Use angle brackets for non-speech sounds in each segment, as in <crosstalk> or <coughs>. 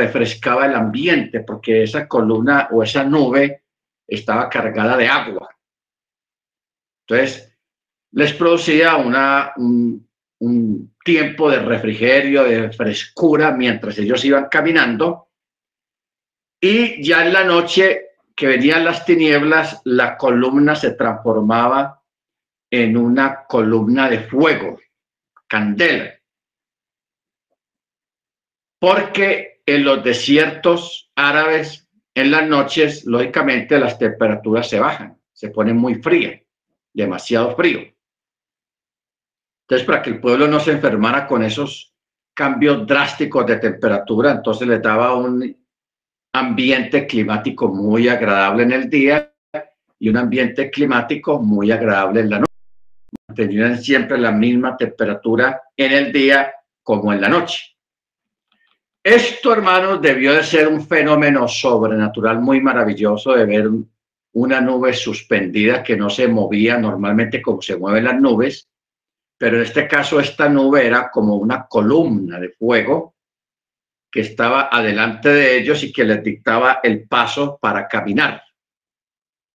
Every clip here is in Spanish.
refrescaba el ambiente porque esa columna o esa nube estaba cargada de agua. Entonces, les producía una, un, un tiempo de refrigerio, de frescura mientras ellos iban caminando. Y ya en la noche que venían las tinieblas, la columna se transformaba en una columna de fuego, candela. Porque en los desiertos árabes, en las noches, lógicamente las temperaturas se bajan, se ponen muy frías, demasiado frío. Entonces, para que el pueblo no se enfermara con esos cambios drásticos de temperatura, entonces les daba un ambiente climático muy agradable en el día y un ambiente climático muy agradable en la noche. Tenían siempre la misma temperatura en el día como en la noche. Esto, hermanos, debió de ser un fenómeno sobrenatural muy maravilloso de ver una nube suspendida que no se movía normalmente como se mueven las nubes, pero en este caso esta nube era como una columna de fuego que estaba adelante de ellos y que les dictaba el paso para caminar,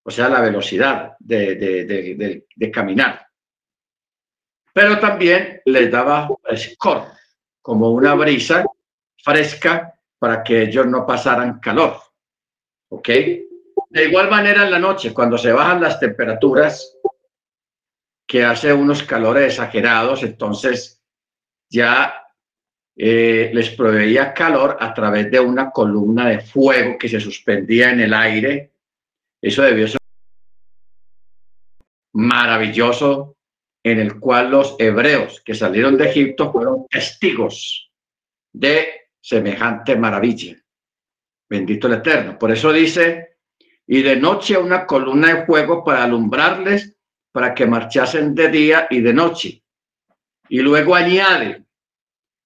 o sea, la velocidad de, de, caminar. Pero también les daba frescor, como una brisa fresca para que ellos no pasaran calor. ¿Ok? De igual manera en la noche, cuando se bajan las temperaturas, que hace unos calores exagerados, entonces ya eh, les proveía calor a través de una columna de fuego que se suspendía en el aire. Eso debió ser maravilloso en el cual los hebreos que salieron de Egipto fueron testigos de semejante maravilla. Bendito el Eterno. Por eso dice, y de noche una columna de fuego para alumbrarles para que marchasen de día y de noche. Y luego añade,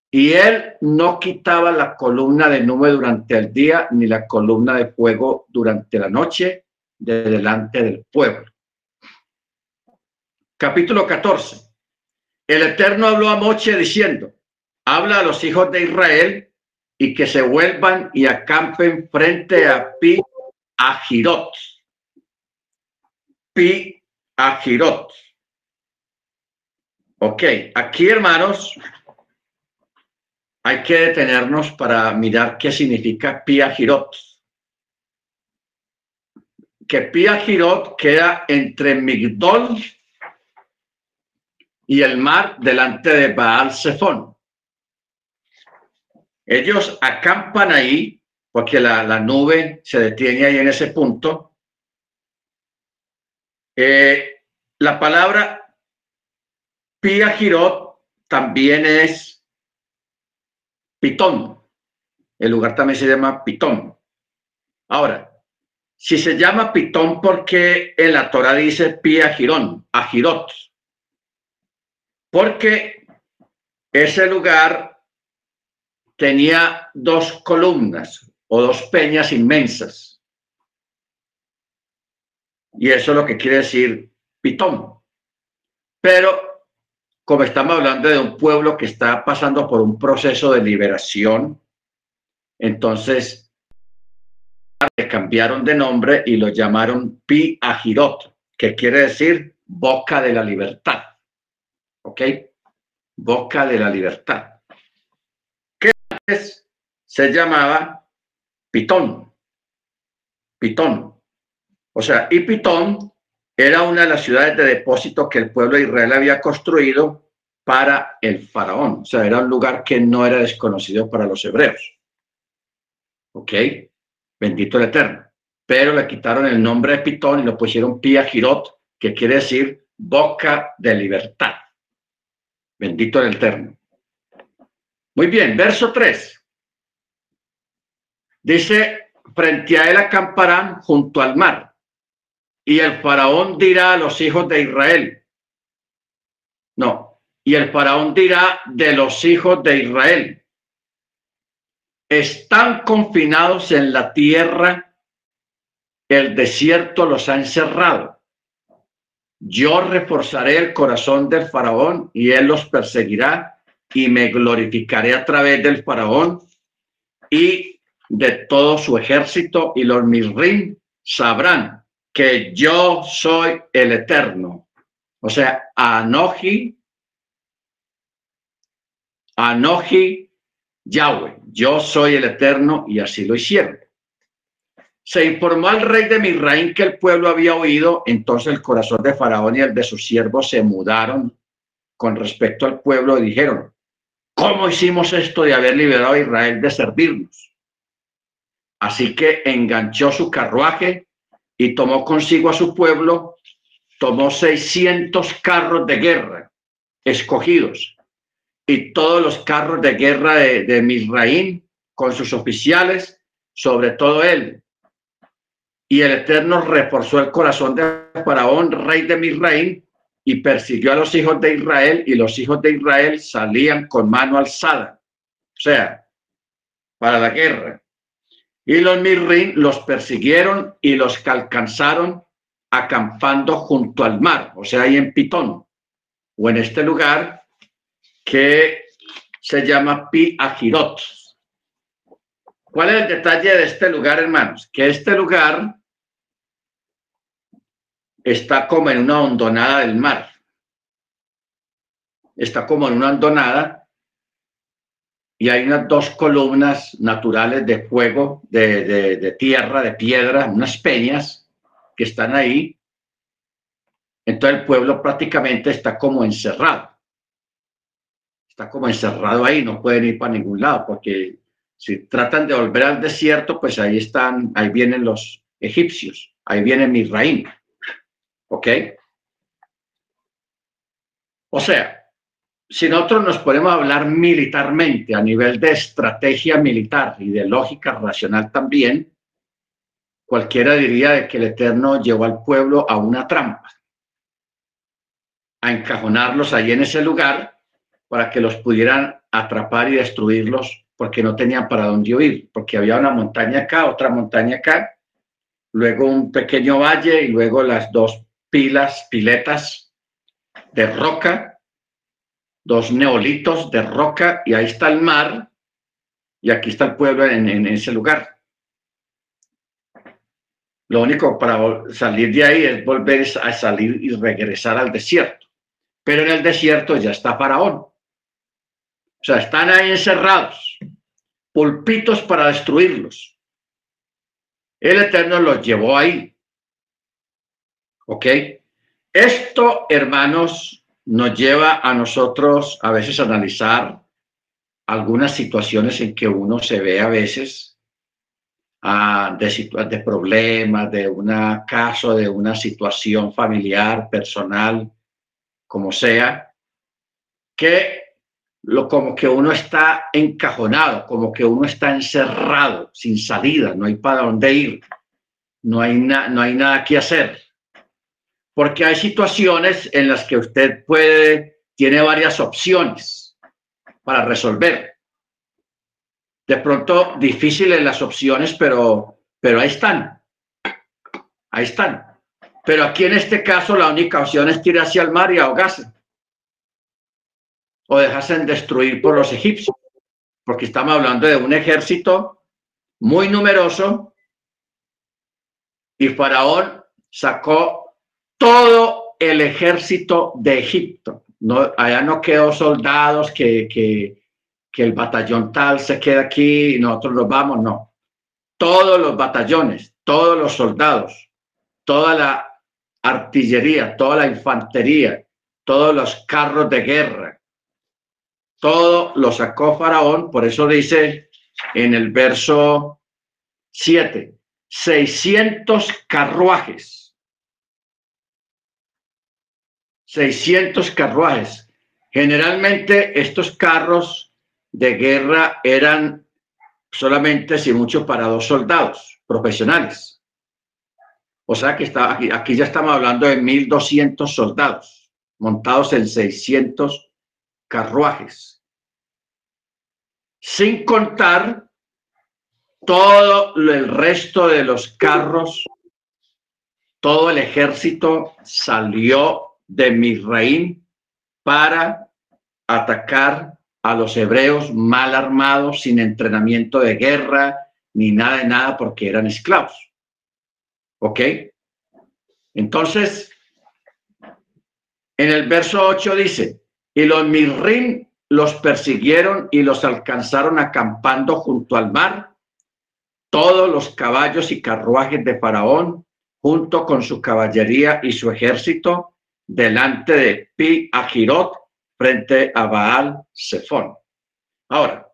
y él no quitaba la columna de nube durante el día ni la columna de fuego durante la noche de delante del pueblo. Capítulo 14. El Eterno habló a Moche diciendo, habla a los hijos de Israel y que se vuelvan y acampen frente a Pi a Girot. Pi a Girot. Ok, aquí hermanos, hay que detenernos para mirar qué significa Pia Girot. Que Pia Girot queda entre Migdol y el mar delante de Baal Zephon. Ellos acampan ahí porque la, la nube se detiene ahí en ese punto eh, la palabra Pia Girot también es Pitón. El lugar también se llama Pitón. Ahora, si se llama Pitón, porque en la Torah dice Pia Girón, a Girot? Porque ese lugar tenía dos columnas o dos peñas inmensas y eso es lo que quiere decir pitón. Pero como estamos hablando de un pueblo que está pasando por un proceso de liberación, entonces le cambiaron de nombre y lo llamaron Pi Ajirot, que quiere decir boca de la libertad. ¿Ok? Boca de la libertad. Se llamaba Pitón. Pitón. O sea, y Pitón era una de las ciudades de depósito que el pueblo de Israel había construido para el faraón. O sea, era un lugar que no era desconocido para los hebreos. ¿Ok? Bendito el Eterno. Pero le quitaron el nombre de Pitón y lo pusieron Pia Girot, que quiere decir boca de libertad. Bendito el Eterno. Muy bien, verso 3. Dice, frente a él acamparán junto al mar y el faraón dirá a los hijos de Israel. No, y el faraón dirá de los hijos de Israel. Están confinados en la tierra, el desierto los ha encerrado. Yo reforzaré el corazón del faraón y él los perseguirá y me glorificaré a través del faraón y de todo su ejército y los Misrim sabrán que yo soy el eterno. O sea, Anoji, Anoji Yahweh, yo soy el eterno y así lo hicieron. Se informó al rey de Misraín que el pueblo había oído, entonces el corazón de Faraón y el de sus siervos se mudaron con respecto al pueblo y dijeron, ¿cómo hicimos esto de haber liberado a Israel de servirnos? Así que enganchó su carruaje y tomó consigo a su pueblo, tomó 600 carros de guerra escogidos y todos los carros de guerra de, de Misraín con sus oficiales, sobre todo él, y el Eterno reforzó el corazón de Faraón, rey de Misraín, y persiguió a los hijos de Israel, y los hijos de Israel salían con mano alzada, o sea, para la guerra. Y los Misraín los persiguieron y los alcanzaron acampando junto al mar, o sea, ahí en Pitón, o en este lugar que se llama Pi Ajirot. ¿Cuál es el detalle de este lugar, hermanos? Que este lugar está como en una hondonada del mar. Está como en una hondonada y hay unas dos columnas naturales de fuego, de, de, tierra, de piedra, unas peñas que están ahí. Entonces el pueblo prácticamente está como encerrado. Está como encerrado ahí, no pueden ir para ningún lado, porque si tratan de volver al desierto, pues ahí están, ahí vienen los egipcios, ahí viene Misraín. ¿Ok? O sea, si nosotros nos podemos hablar militarmente a nivel de estrategia militar y de lógica racional también, cualquiera diría de que el Eterno llevó al pueblo a una trampa, a encajonarlos ahí en ese lugar para que los pudieran atrapar y destruirlos porque no tenían para dónde huir, porque había una montaña acá, otra montaña acá, luego un pequeño valle y luego las dos pilas, piletas de roca, dos neolitos de roca, y ahí está el mar, y aquí está el pueblo en, ese lugar. Lo único para salir de ahí es volver a salir y regresar al desierto. Pero en el desierto ya está Faraón. O sea, están ahí encerrados, pulpitos para destruirlos. El Eterno los llevó ahí. ¿Ok? Esto, hermanos, nos lleva a nosotros a veces a analizar algunas situaciones en que uno se ve a veces ah, de, de problemas, de un caso, de una situación familiar, personal, como sea, que lo, como que uno está encajonado, como que uno está encerrado, sin salida, no hay para dónde ir, no hay, no hay nada que hacer porque hay situaciones en las que usted puede, tiene varias opciones para resolver. De pronto difíciles las opciones, pero, pero ahí están. Ahí están. Pero aquí en este caso la única opción es tirar hacia el mar y ahogarse. O dejarse destruir por los egipcios. Porque estamos hablando de un ejército muy numeroso y Faraón sacó todo el ejército de Egipto. No, allá no quedó soldados que, que, que el batallón tal se queda aquí y nosotros nos vamos, no. Todos los batallones, todos los soldados, toda la artillería, toda la infantería, todos los carros de guerra, todo lo sacó Faraón, por eso dice en el verso 7, 600 carruajes 600 carruajes. Generalmente estos carros de guerra eran solamente, si mucho, para dos soldados profesionales. O sea que aquí, aquí ya estamos hablando de 1.200 soldados montados en 600 carruajes. Sin contar todo el resto de los carros, todo el ejército salió de Misraim para atacar a los hebreos mal armados, sin entrenamiento de guerra, ni nada de nada porque eran esclavos. ¿Ok? Entonces, en el verso 8 dice, y los mirrim los persiguieron y los alcanzaron acampando junto al mar, todos los caballos y carruajes de Faraón, junto con su caballería y su ejército, delante de Pi Ajirot, frente a Baal Zephon. Ahora,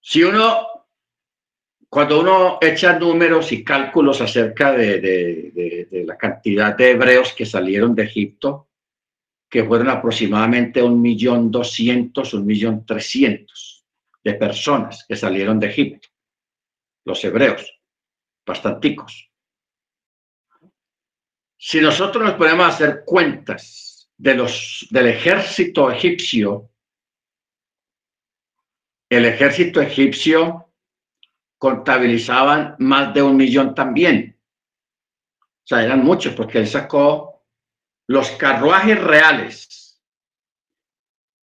si uno, cuando uno echa números y cálculos acerca de, la cantidad de hebreos que salieron de Egipto, que fueron aproximadamente un millón doscientos, un millón trescientos de personas que salieron de Egipto, los hebreos, bastanticos. Si nosotros nos ponemos a hacer cuentas de los, del ejército egipcio, el ejército egipcio contabilizaban más de un millón también. O sea, eran muchos porque él sacó los carruajes reales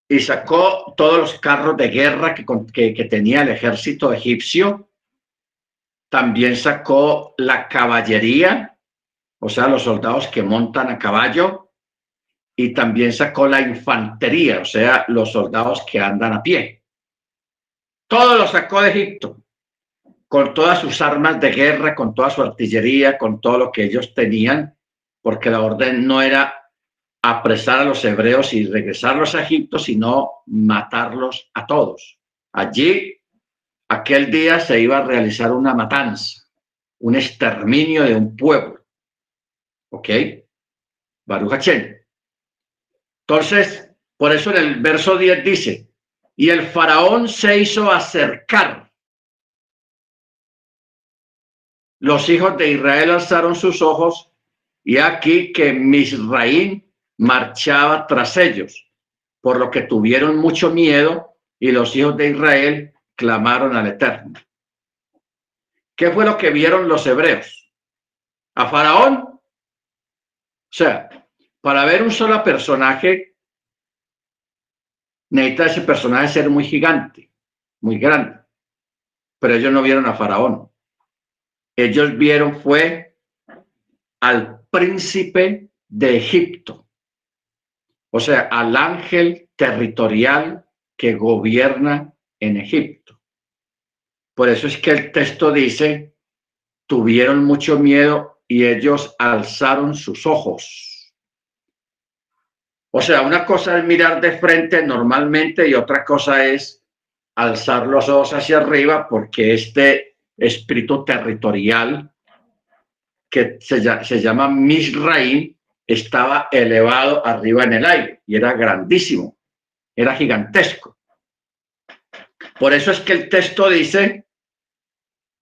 y sacó todos los carros de guerra que, que, tenía el ejército egipcio. También sacó la caballería, o sea, los soldados que montan a caballo, y también sacó la infantería, o sea, los soldados que andan a pie. Todo lo sacó de Egipto, con todas sus armas de guerra, con toda su artillería, con todo lo que ellos tenían porque la orden no era apresar a los hebreos y regresarlos a Egipto, sino matarlos a todos. Allí, aquel día se iba a realizar una matanza, un exterminio de un pueblo. ¿Ok? Baruch Entonces, por eso en el verso 10 dice, y el faraón se hizo acercar. Los hijos de Israel alzaron sus ojos y aquí que Misraín marchaba tras ellos, por lo que tuvieron mucho miedo y los hijos de Israel clamaron al Eterno. ¿Qué fue lo que vieron los hebreos? ¿A Faraón? O sea, para ver un solo personaje, necesita ese personaje ser muy gigante, muy grande. Pero ellos no vieron a Faraón. Ellos vieron fue al príncipe de Egipto, o sea, al ángel territorial que gobierna en Egipto. Por eso es que el texto dice, tuvieron mucho miedo y ellos alzaron sus ojos. O sea, una cosa es mirar de frente normalmente y otra cosa es alzar los ojos hacia arriba porque este espíritu territorial que se, se llama Misraim, estaba elevado arriba en el aire y era grandísimo, era gigantesco. Por eso es que el texto dice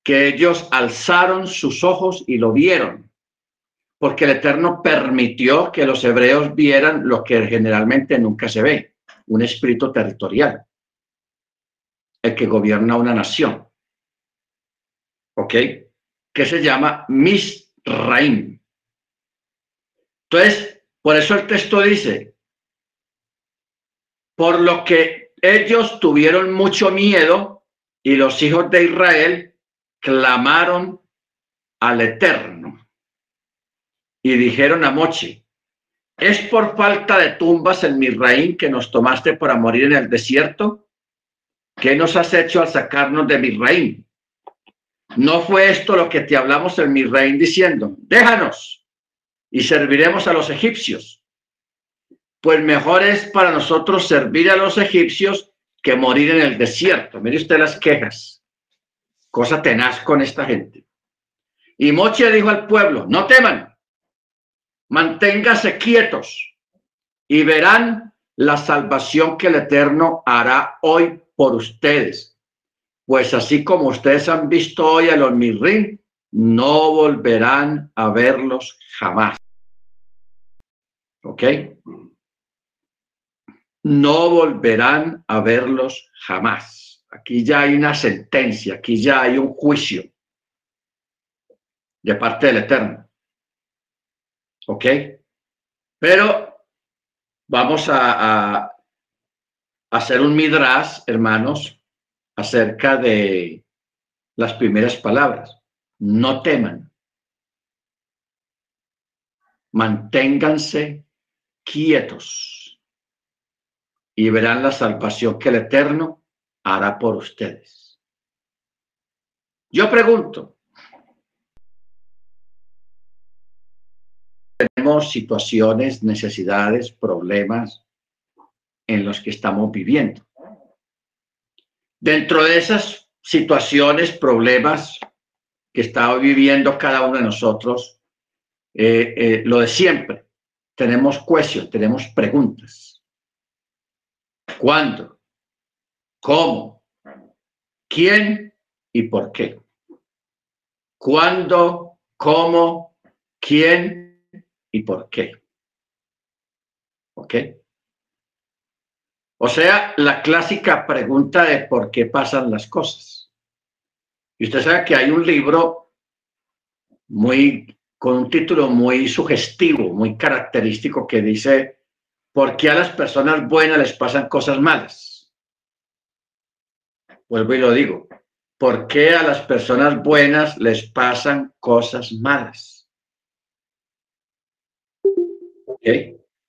que ellos alzaron sus ojos y lo vieron, porque el Eterno permitió que los hebreos vieran lo que generalmente nunca se ve, un espíritu territorial, el que gobierna una nación. ¿Ok? Que se llama Mis Raim. Entonces, por eso el texto dice, por lo que ellos tuvieron mucho miedo y los hijos de Israel clamaron al Eterno y dijeron a Mochi, ¿es por falta de tumbas en Misraim que nos tomaste para morir en el desierto? ¿Qué nos has hecho al sacarnos de Misraim? ¿No fue esto lo que te hablamos en mi reino diciendo, déjanos y serviremos a los egipcios? Pues mejor es para nosotros servir a los egipcios que morir en el desierto. Mire usted las quejas. Cosa tenaz con esta gente. Y Moche dijo al pueblo, no teman, manténgase quietos y verán la salvación que el Eterno hará hoy por ustedes pues así como ustedes han visto hoy a los Mirrim, no volverán a verlos jamás. ¿Ok? No volverán a verlos jamás. Aquí ya hay una sentencia, aquí ya hay un juicio de parte del Eterno. ¿Ok? Pero vamos a, hacer un midras, hermanos, acerca de las primeras palabras. No teman. Manténganse quietos y verán la salvación que el Eterno hará por ustedes. Yo pregunto, tenemos situaciones, necesidades, problemas en los que estamos viviendo. Dentro de esas situaciones, problemas que está viviendo cada uno de nosotros, eh, eh, lo de siempre, tenemos cuestiones, tenemos preguntas. ¿Cuándo? ¿Cómo? ¿Quién y por qué? ¿Cuándo? ¿Cómo? ¿Quién y por qué? ¿Ok? O sea, la clásica pregunta de por qué pasan las cosas. Y usted sabe que hay un libro muy con un título muy sugestivo, muy característico que dice ¿Por qué a las personas buenas les pasan cosas malas? Vuelvo y lo digo. ¿Por qué a las personas buenas les pasan cosas malas?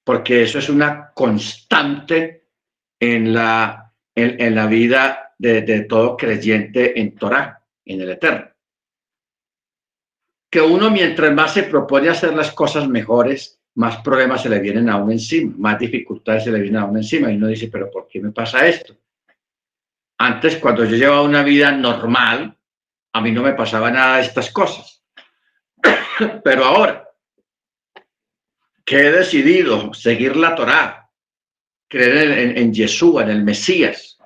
Porque eso es una constante en la, en, la vida de, de, todo creyente en Torah, en el Eterno. Que uno mientras más se propone hacer las cosas mejores, más problemas se le vienen a uno encima, más dificultades se le vienen a uno encima. Y uno dice, pero ¿por qué me pasa esto? Antes, cuando yo llevaba una vida normal, a mí no me pasaba nada de estas cosas. <coughs> pero ahora que he decidido seguir la Torá, creer en, en en el Mesías,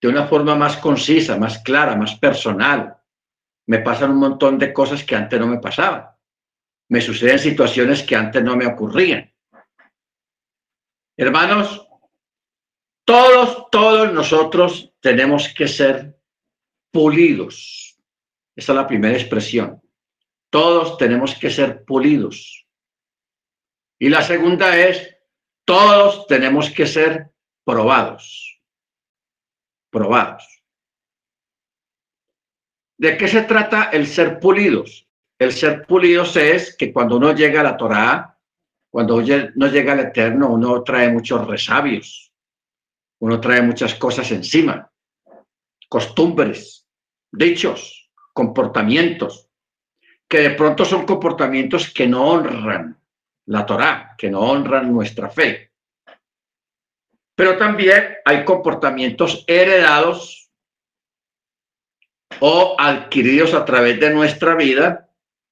de una forma más concisa, más clara, más personal. Me pasan un montón de cosas que antes no me pasaban. Me suceden situaciones que antes no me ocurrían. Hermanos, todos, todos nosotros tenemos que ser pulidos. Esa es la primera expresión. Todos tenemos que ser pulidos. Y la segunda es, todos tenemos que ser probados. Probados. ¿De qué se trata el ser pulidos? El ser pulidos es que cuando uno llega a la Torá, cuando uno llega al Eterno, uno trae muchos resabios, uno trae muchas cosas encima, costumbres, dichos, comportamientos, que de pronto son comportamientos que no honran la Torá, que no honran nuestra fe. Pero también hay comportamientos heredados o adquiridos a través de nuestra vida,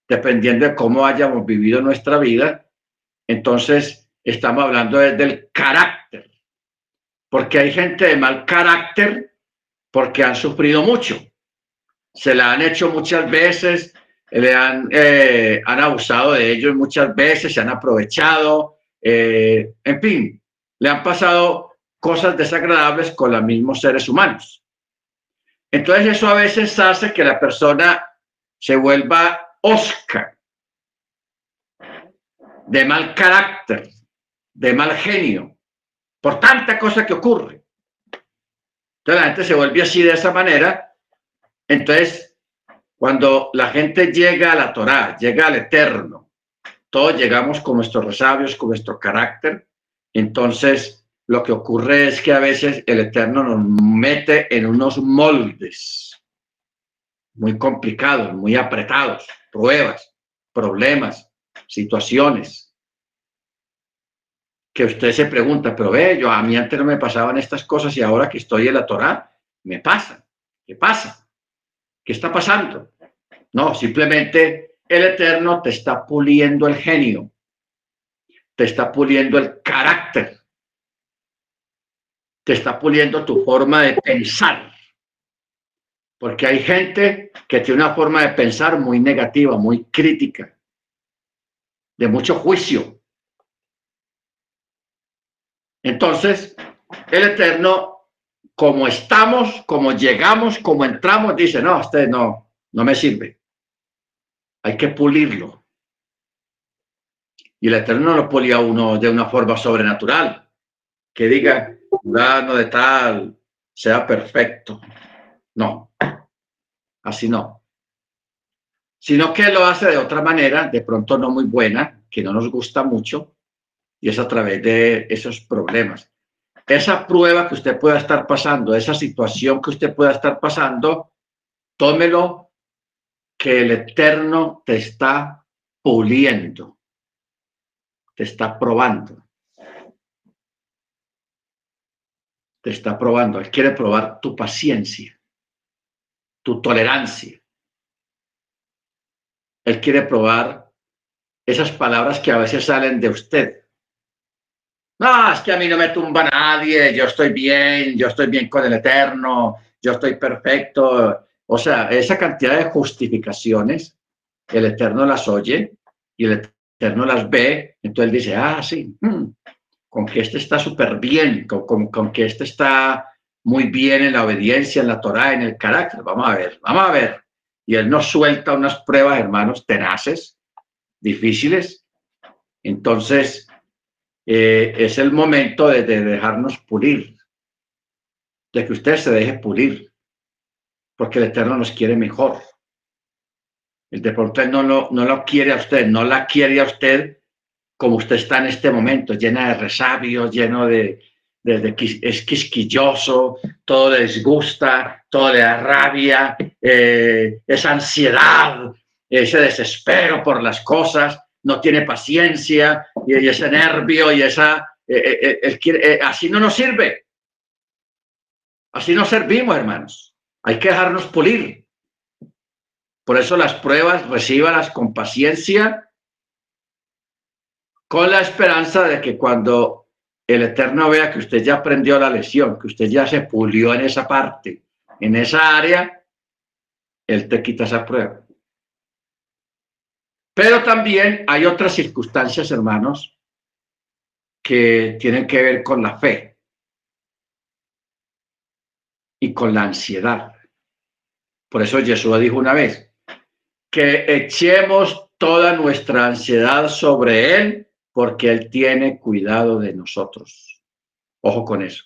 dependiendo de cómo hayamos vivido nuestra vida. Entonces, estamos hablando del carácter, porque hay gente de mal carácter porque han sufrido mucho. Se la han hecho muchas veces, le han, eh, han abusado de ellos muchas veces, se han aprovechado, eh, en fin, le han pasado cosas desagradables con los mismos seres humanos. Entonces eso a veces hace que la persona se vuelva osca, de mal carácter, de mal genio, por tanta cosa que ocurre. Entonces la gente se vuelve así de esa manera. Entonces cuando la gente llega a la Torá, llega al Eterno, todos llegamos con nuestros resabios, con nuestro carácter, entonces lo que ocurre es que a veces el Eterno nos mete en unos moldes muy complicados, muy apretados, pruebas, problemas, situaciones, que usted se pregunta, pero ve, yo a mí antes no me pasaban estas cosas y ahora que estoy en la Torá, me pasa. ¿Qué pasa? ¿Qué está pasando? No, simplemente el Eterno te está puliendo el genio, te está puliendo el carácter, te está puliendo tu forma de pensar. Porque hay gente que tiene una forma de pensar muy negativa, muy crítica, de mucho juicio. Entonces, el Eterno como estamos, como llegamos, como entramos, dice, no, usted no, no me sirve. Hay que pulirlo. Y el Eterno no lo pulía uno de una forma sobrenatural, que diga, fulano de tal, sea perfecto. No, así no. Sino que lo hace de otra manera, de pronto no muy buena, que no nos gusta mucho, y es a través de esos problemas. Esa prueba que usted pueda estar pasando, esa situación que usted pueda estar pasando, tómelo que el Eterno te está puliendo, te está probando. Te está probando. Él quiere probar tu paciencia, tu tolerancia. Él quiere probar esas palabras que a veces salen de usted. No, es que a mí no me tumba nadie, yo estoy bien, yo estoy bien con el Eterno, yo estoy perfecto. O sea, esa cantidad de justificaciones, el Eterno las oye y el Eterno las ve, entonces dice, ah, sí, hmm, con que este está súper bien, con, con, que este está muy bien en la obediencia, en la Torah, en el carácter. Vamos a ver, vamos a ver. Y él nos suelta unas pruebas, hermanos, tenaces, difíciles. Entonces, eh, es el momento de, de, dejarnos pulir, de que usted se deje pulir porque el Eterno nos quiere mejor. El deporte no lo, no lo quiere a usted, no la quiere a usted como usted está en este momento, llena de resabios, lleno de, de, es quisquilloso, todo le disgusta, todo le rabia, eh, esa ansiedad, ese desespero por las cosas, no tiene paciencia y, ese nervio y esa, eh, eh, así no nos sirve. Así no servimos, hermanos. Hay que dejarnos pulir. Por eso las pruebas, recíbalas con paciencia, con la esperanza de que cuando el Eterno vea que usted ya aprendió la lección, que usted ya se pulió en esa parte, en esa área, Él te quita esa prueba. Pero también hay otras circunstancias, hermanos, que tienen que ver con la fe y con la ansiedad. Por eso Jesús dijo una vez, que echemos toda nuestra ansiedad sobre Él, porque Él tiene cuidado de nosotros. Ojo con eso.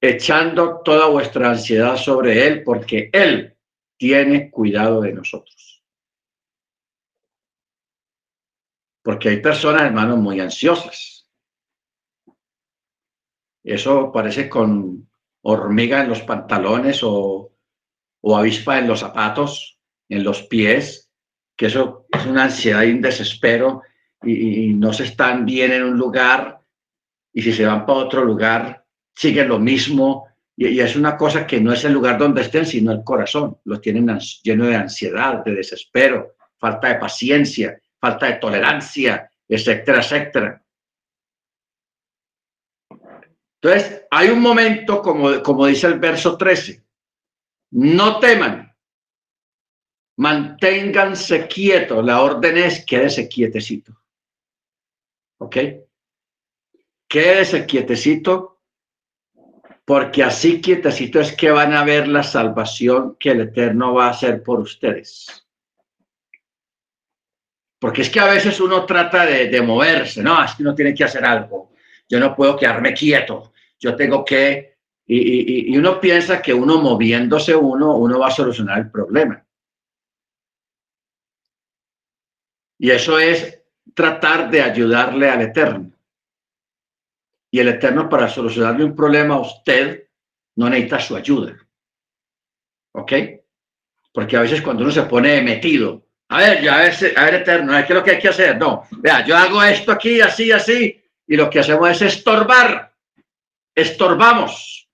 Echando toda vuestra ansiedad sobre Él, porque Él tiene cuidado de nosotros. Porque hay personas, hermanos, muy ansiosas. Eso parece con hormiga en los pantalones o, avispa en los zapatos, en los pies, que eso es una ansiedad y un desespero y, no se están bien en un lugar y si se van para otro lugar siguen lo mismo y, es una cosa que no es el lugar donde estén, sino el corazón. Lo tienen lleno de ansiedad, de desespero, falta de paciencia, falta de tolerancia, etcétera, etcétera. Entonces, hay un momento, como, como dice el verso 13, no teman, manténganse quietos, la orden es quédese quietecito. ¿Ok? Quédese quietecito, porque así quietecito es que van a ver la salvación que el Eterno va a hacer por ustedes. Porque es que a veces uno trata de, de moverse, no, es que uno tiene que hacer algo. Yo no puedo quedarme quieto yo tengo que, y, uno piensa que uno moviéndose uno, uno va a solucionar el problema. Y eso es tratar de ayudarle al Eterno. Y el Eterno para solucionarle un problema a usted no necesita su ayuda. ¿Ok? Porque a veces cuando uno se pone metido, a ver, ya a ver, a ver Eterno, ¿qué es lo que hay que hacer? No, vea, yo hago esto aquí, así, así, y lo que hacemos es estorbar estorbamos.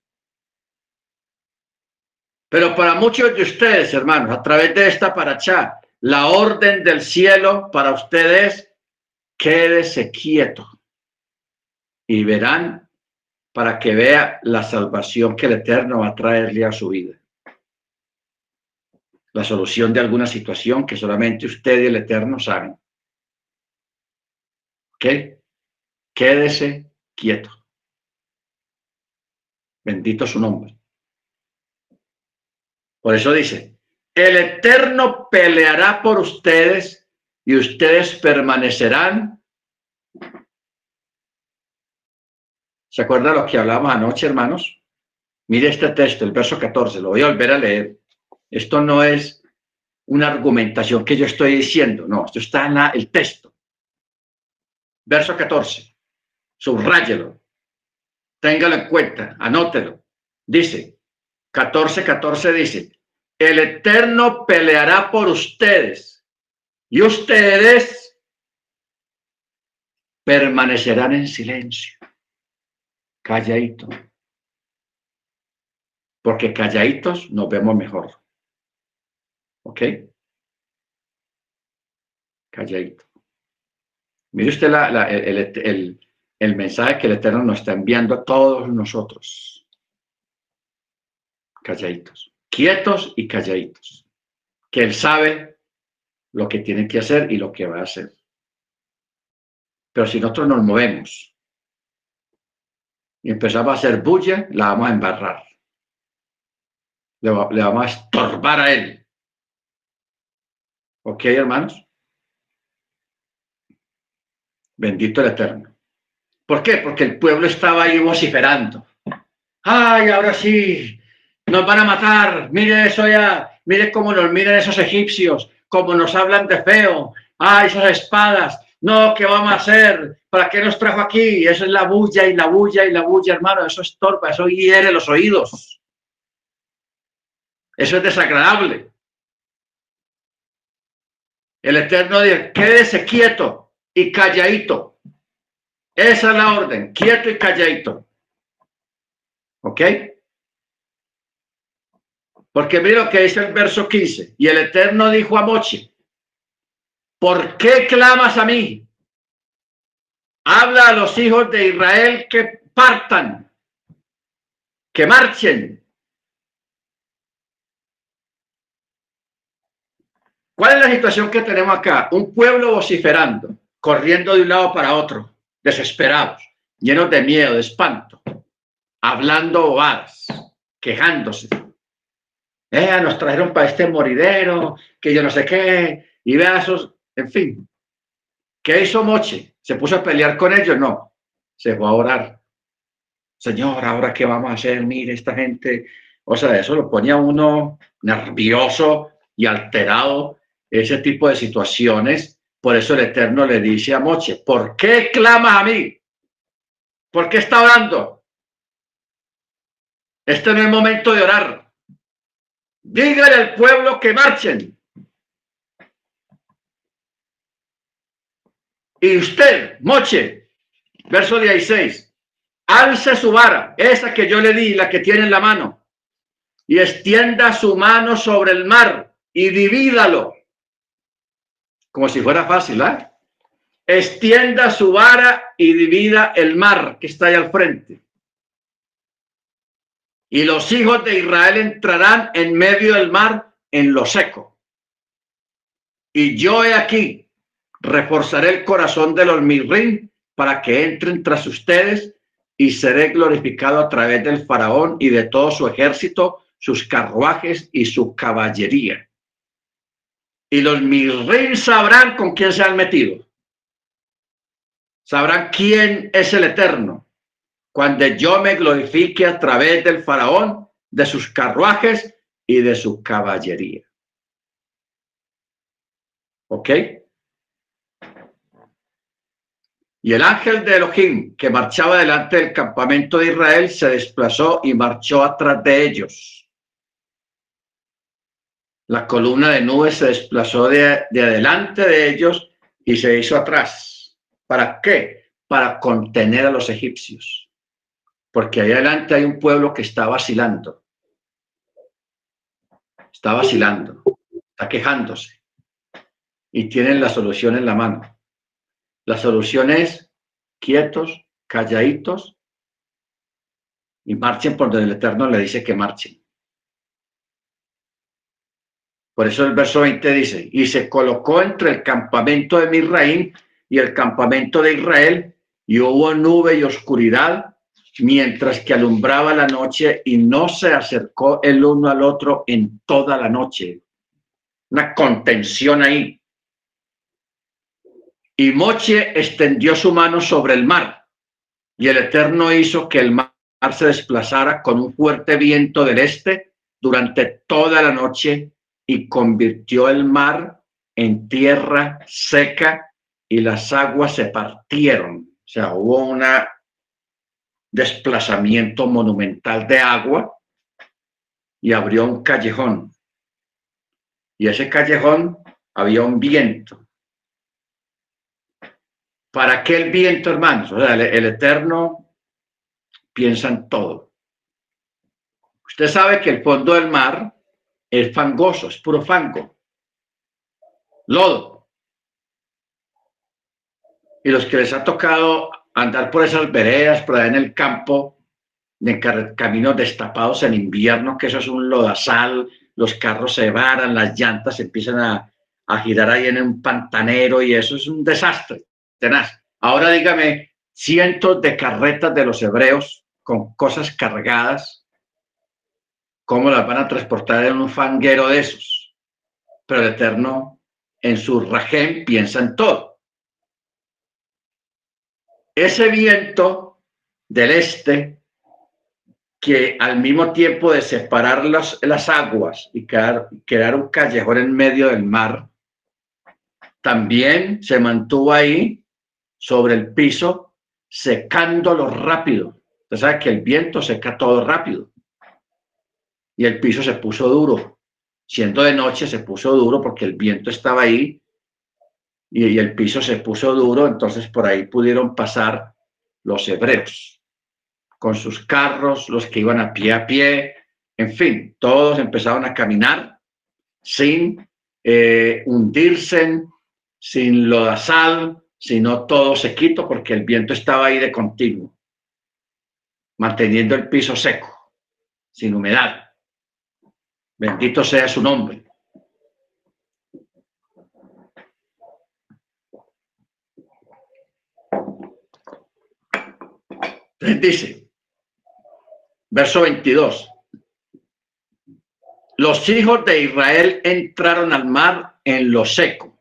Pero para muchos de ustedes, hermanos, a través de esta paracha, la orden del cielo para ustedes, quédese quieto y verán para que vea la salvación que el Eterno va a traerle a su vida. La solución de alguna situación que solamente usted y el Eterno saben. ¿Ok? Quédese quieto. Bendito su nombre. Por eso dice, el Eterno peleará por ustedes y ustedes permanecerán. ¿Se acuerdan lo que hablábamos anoche, hermanos? Mire este texto, el verso 14, lo voy a volver a leer. Esto no es una argumentación que yo estoy diciendo, no, esto está en el texto. Verso 14, subráyelo, téngalo en cuenta, anótelo. Dice, 14, 14 dice, el Eterno peleará por ustedes y ustedes permanecerán en silencio, calladito porque calladitos nos vemos mejor. ¿Ok? Calladito. Mire usted el, mensaje que el Eterno nos está enviando a todos nosotros. Calladitos. Quietos y calladitos. Que Él sabe lo que tiene que hacer y lo que va a hacer. Pero si nosotros nos movemos y empezamos a hacer bulla, la vamos a embarrar le, vamos a estorbar a él. ¿Ok, hermanos? Bendito el Eterno. ¿Por qué? Porque el pueblo estaba ahí vociferando. ¡Ay, ahora sí! Nos van a matar. Mire eso ya. Mire cómo nos miran esos egipcios. Cómo nos hablan de feo. ¡Ay, esas espadas! No, ¿qué vamos a hacer? ¿Para qué nos trajo aquí? Eso es la bulla y la bulla y la bulla, hermano. Eso estorba, eso hiere los oídos. Eso es desagradable. El Eterno dice, quédese quieto y calladito. Esa es la orden, quieto y calladito. ¿Ok? Porque mira lo que dice el verso 15. Y el Eterno dijo a Moche, ¿por qué clamas a mí? Habla a los hijos de Israel que partan, que marchen, ¿Cuál es la situación que tenemos acá? Un pueblo vociferando, corriendo de un lado para otro, desesperados, llenos de miedo, de espanto, hablando bobadas, quejándose. Eh, nos trajeron para este moridero, que yo no sé qué, y vea esos, en fin. ¿Qué hizo Moche? ¿Se puso a pelear con ellos? No, se fue a orar. Señor, ¿ahora qué vamos a hacer? Mire, esta gente, o sea, eso lo ponía uno nervioso y alterado ese tipo de situaciones. Por eso el Eterno le dice a Moche, ¿por qué clamas a mí? ¿Por qué está orando? Este no es momento de orar. Dígale al pueblo que marchen. Y usted, Moche, verso 16, alce su vara, esa que yo le di, la que tiene en la mano, y extienda su mano sobre el mar y divídalo como si fuera fácil, ¿eh? Extienda su vara y divida el mar que está ahí al frente. Y los hijos de Israel entrarán en medio del mar en lo seco. Y yo he aquí, reforzaré el corazón de los mirrín para que entren tras ustedes y seré glorificado a través del faraón y de todo su ejército, sus carruajes y su caballería y los reyes sabrán con quién se han metido. Sabrán quién es el eterno cuando yo me glorifique a través del faraón, de sus carruajes y de su caballería. ¿Ok? Y el ángel de Elohim que marchaba delante del campamento de Israel se desplazó y marchó atrás de ellos la columna de nubes se desplazó de, adelante de ellos y se hizo atrás. ¿Para qué? Para contener a los egipcios. Porque ahí adelante hay un pueblo que está vacilando. Está vacilando, está quejándose. Y tienen la solución en la mano. La solución es quietos, calladitos y marchen por donde el Eterno le dice que marchen. Por eso el verso 20 dice, y se colocó entre el campamento de Misraín y el campamento de Israel, y hubo nube y oscuridad, mientras que alumbraba la noche, y no se acercó el uno al otro en toda la noche. Una contención ahí. Y Moche extendió su mano sobre el mar, y el Eterno hizo que el mar se desplazara con un fuerte viento del este durante toda la noche y convirtió el mar en tierra seca y las aguas se partieron. O sea, hubo un desplazamiento monumental de agua y abrió un callejón. Y ese callejón había un viento. ¿Para qué el viento, hermanos? O sea, el Eterno piensa en todo. Usted sabe que el fondo del mar es fangoso, es puro fango, lodo. Y los que les ha tocado andar por esas veredas, por ahí en el campo, en caminos destapados en invierno, que eso es un lodazal, los carros se varan, las llantas empiezan a, a girar ahí en un pantanero y eso es un desastre, tenaz. Ahora dígame, cientos de carretas de los hebreos con cosas cargadas, ¿cómo las van a transportar en un fanguero de esos? Pero el Eterno en su rajem piensa en todo. Ese viento del este que al mismo tiempo de separar las, las aguas y crear, crear un callejón en medio del mar, también se mantuvo ahí sobre el piso, secándolo rápido Usted sabe que el viento seca todo rápido. Y el piso se puso duro. Siendo de noche se puso duro porque el viento estaba ahí y, el piso se puso duro. Entonces por ahí pudieron pasar los hebreos con sus carros, los que iban a pie a pie. En fin, todos empezaron a caminar sin eh, hundirse, sin lodazal, sino todo sequito porque el viento estaba ahí de continuo manteniendo el piso seco, sin humedad. Bendito sea su nombre. Dice, verso 22, los hijos de Israel entraron al mar en lo seco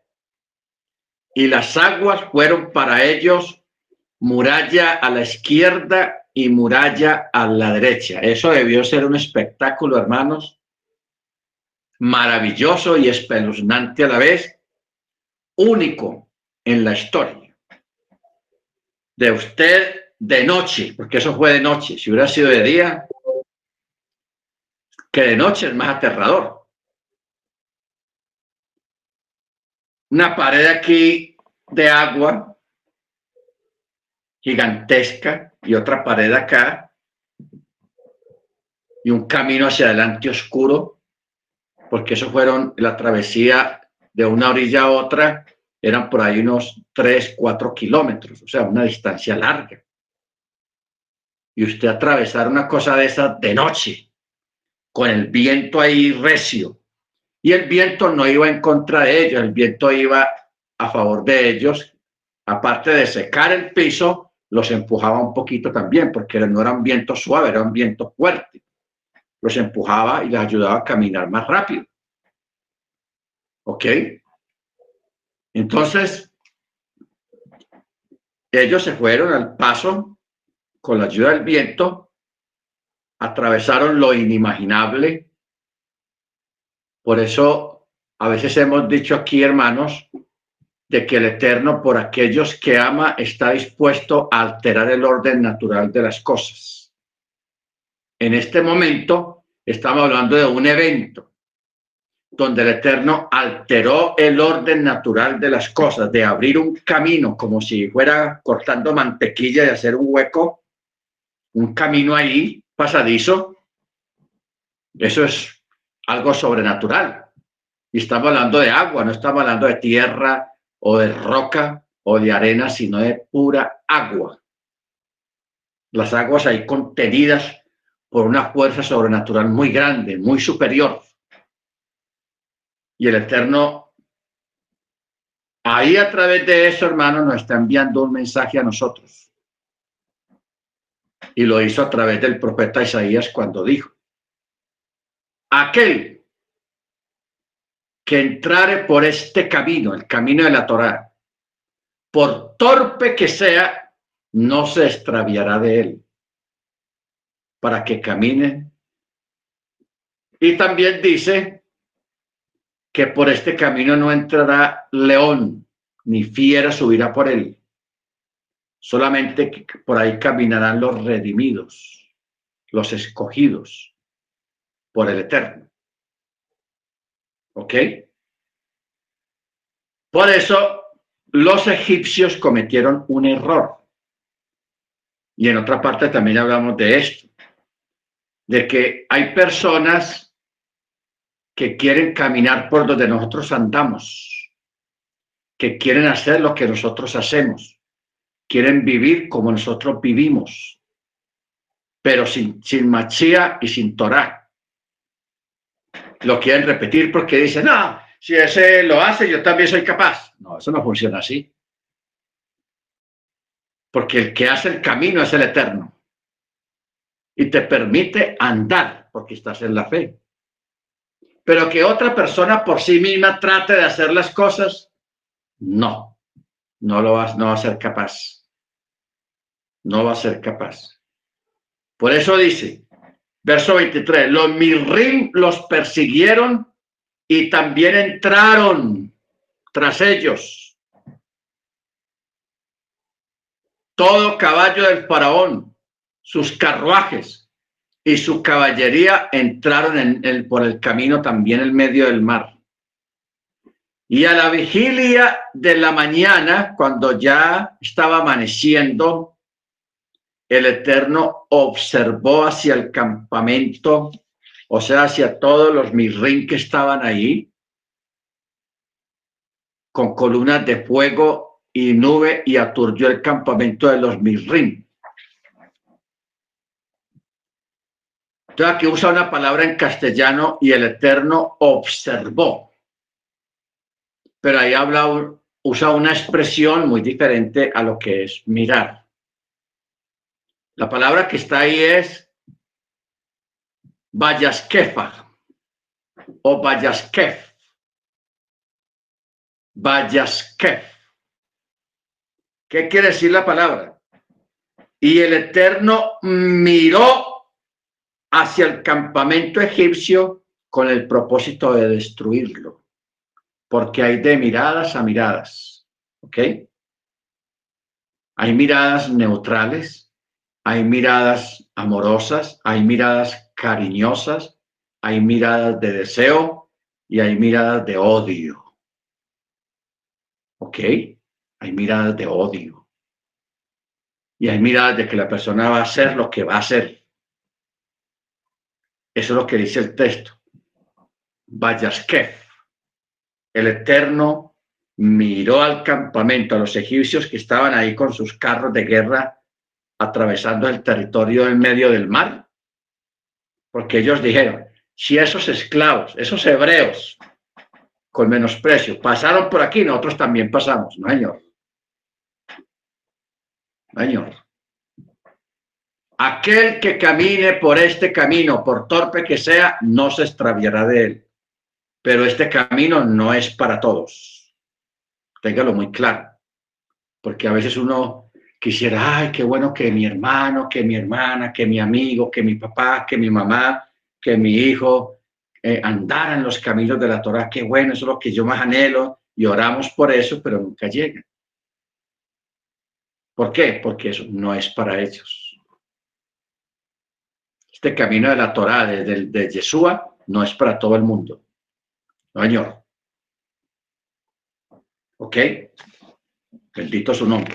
y las aguas fueron para ellos muralla a la izquierda y muralla a la derecha. Eso debió ser un espectáculo, hermanos, maravilloso y espeluznante a la vez, único en la historia. De usted de noche, porque eso fue de noche, si hubiera sido de día, que de noche es más aterrador. Una pared aquí de agua gigantesca y otra pared acá y un camino hacia adelante oscuro, porque eso fueron la travesía de una orilla a otra, eran por ahí unos 3, 4 kilómetros, o sea, una distancia larga. Y usted atravesar una cosa de esa de noche, con el viento ahí recio, y el viento no iba en contra de ellos, el viento iba a favor de ellos, aparte de secar el piso, los empujaba un poquito también, porque no era un viento suave, era un viento fuerte. Los empujaba y les ayudaba a caminar más rápido. ¿Ok? Entonces, ellos se fueron al paso con la ayuda del viento, atravesaron lo inimaginable. Por eso, a veces hemos dicho aquí, hermanos, de que el Eterno por aquellos que ama está dispuesto a alterar el orden natural de las cosas. En este momento estamos hablando de un evento donde el Eterno alteró el orden natural de las cosas, de abrir un camino como si fuera cortando mantequilla y hacer un hueco, un camino ahí pasadizo. Eso es algo sobrenatural. Y estamos hablando de agua, no estamos hablando de tierra, o de roca o de arena, sino de pura agua. Las aguas ahí contenidas por una fuerza sobrenatural muy grande, muy superior. Y el Eterno, ahí a través de eso, hermano, nos está enviando un mensaje a nosotros. Y lo hizo a través del profeta Isaías cuando dijo, aquel que entrare por este camino, el camino de la Torá, por torpe que sea, no se extraviará de él. Para que caminen. Y también dice que por este camino no entrará león, ni fiera subirá por él. Solamente por ahí caminarán los redimidos, los escogidos por el Eterno. ¿Ok? Por eso los egipcios cometieron un error. Y en otra parte también hablamos de esto, de que hay personas que quieren caminar por donde nosotros andamos, que quieren hacer lo que nosotros hacemos, quieren vivir como nosotros vivimos, pero sin, sin machía y sin Torah. Lo quieren repetir porque dicen, no, si ese lo hace, yo también soy capaz. No, eso no funciona así. Porque el que hace el camino es el eterno. Y te permite andar porque estás en la fe. Pero que otra persona por sí misma trate de hacer las cosas, no, no lo va, no va a ser capaz. No va a ser capaz. Por eso dice, verso 23, los mirrim los persiguieron y también entraron tras ellos. Todo caballo del faraón, sus carruajes y su caballería entraron en el, por el camino también en medio del mar. Y a la vigilia de la mañana, cuando ya estaba amaneciendo, el Eterno observó hacia el campamento o sea, hacia todos los mirrín que estaban ahí, con columnas de fuego y nube, y aturdió el campamento de los mirrín. Entonces aquí usa una palabra en castellano y el Eterno observó. Pero ahí habla, usa una expresión muy diferente a lo que es mirar. La palabra que está ahí es Vayaskefa o Vayaskef. Vayaskef. ¿Qué quiere decir la palabra? Y el Eterno miró hacia el campamento egipcio con el propósito de destruirlo, porque hay de miradas a miradas, ¿ok? Hay miradas neutrales, hay miradas amorosas, hay miradas cariñosas, hay miradas de deseo y hay miradas de odio. ¿Ok? Hay miradas de odio. Y hay miradas de que la persona va a hacer lo que va a hacer. Eso es lo que dice el texto. Vayasquef. El Eterno miró al campamento, a los egipcios que estaban ahí con sus carros de guerra atravesando el territorio en medio del mar porque ellos dijeron, si esos esclavos, esos hebreos con menosprecio pasaron por aquí, nosotros también pasamos, no señor. No. Aquel que camine por este camino, por torpe que sea, no se extraviará de él. Pero este camino no es para todos. Téngalo muy claro. Porque a veces uno quisiera, ay, qué bueno que mi hermano, que mi hermana, que mi amigo, que mi papá, que mi mamá, que mi hijo eh, andara en los caminos de la Torah, qué bueno, eso es lo que yo más anhelo y oramos por eso, pero nunca llega. ¿Por qué? Porque eso no es para ellos. Este camino de la Torah, de, de, Yeshua, no es para todo el mundo. No, señor. ¿Ok? Bendito su nombre.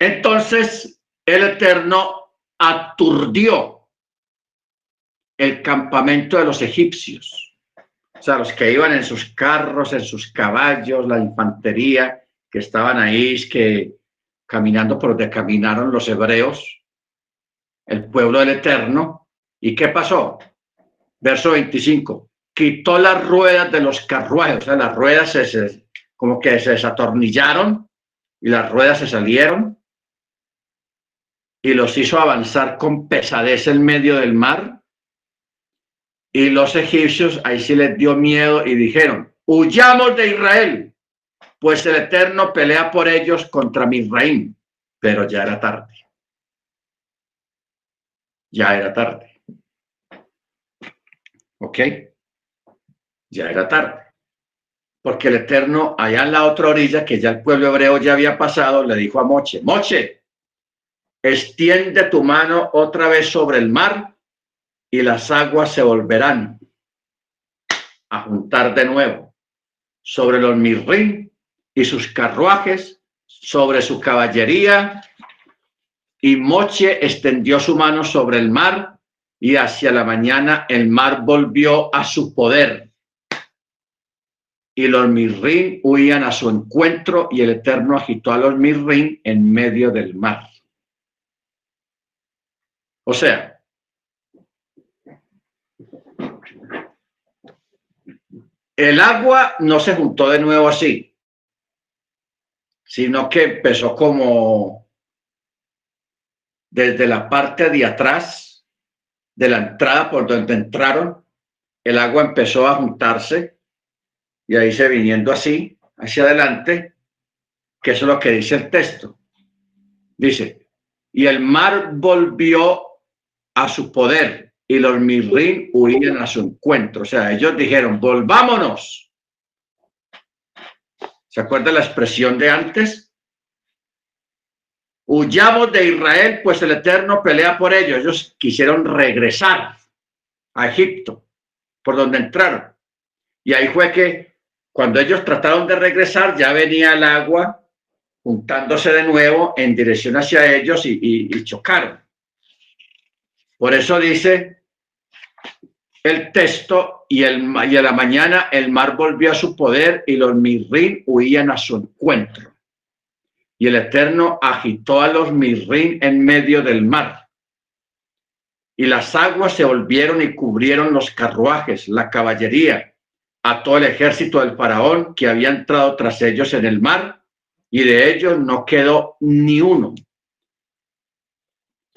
Entonces el Eterno aturdió el campamento de los egipcios, o sea, los que iban en sus carros, en sus caballos, la infantería que estaban ahí, que caminando por donde caminaron los hebreos, el pueblo del Eterno. ¿Y qué pasó? Verso 25. Quitó las ruedas de los carruajes, o sea, las ruedas se, como que se desatornillaron y las ruedas se salieron y los hizo avanzar con pesadez en medio del mar. Y los egipcios ahí sí les dio miedo y dijeron, huyamos de Israel, pues el Eterno pelea por ellos contra Misraim, pero ya era tarde. Ya era tarde. ¿Ok? Ya era tarde. Porque el Eterno, allá en la otra orilla, que ya el pueblo hebreo ya había pasado, le dijo a Moche, Moche, extiende tu mano otra vez sobre el mar y las aguas se volverán a juntar de nuevo sobre los mirrín y sus carruajes, sobre su caballería. Y Moche extendió su mano sobre el mar y hacia la mañana el mar volvió a su poder. Y los mirrín huían a su encuentro y el Eterno agitó a los mirrín en medio del mar. O sea, el agua no se juntó de nuevo así, sino que empezó como desde la parte de atrás de la entrada por donde entraron, el agua empezó a juntarse y ahí se viniendo así, hacia adelante, que eso es lo que dice el texto. Dice, y el mar volvió a su poder y los mirrín huían a su encuentro. O sea, ellos dijeron, volvámonos. ¿Se acuerda la expresión de antes? Huyamos de Israel, pues el Eterno pelea por ellos. Ellos quisieron regresar a Egipto, por donde entraron. Y ahí fue que cuando ellos trataron de regresar, ya venía el agua juntándose de nuevo en dirección hacia ellos y, chocaron. Por eso dice el texto, y, el, y a la mañana el mar volvió a su poder y los mirrín huían a su encuentro. Y el Eterno agitó a los mirrín en medio del mar. Y las aguas se volvieron y cubrieron los carruajes, la caballería, a todo el ejército del faraón que había entrado tras ellos en el mar, y de ellos no quedó ni uno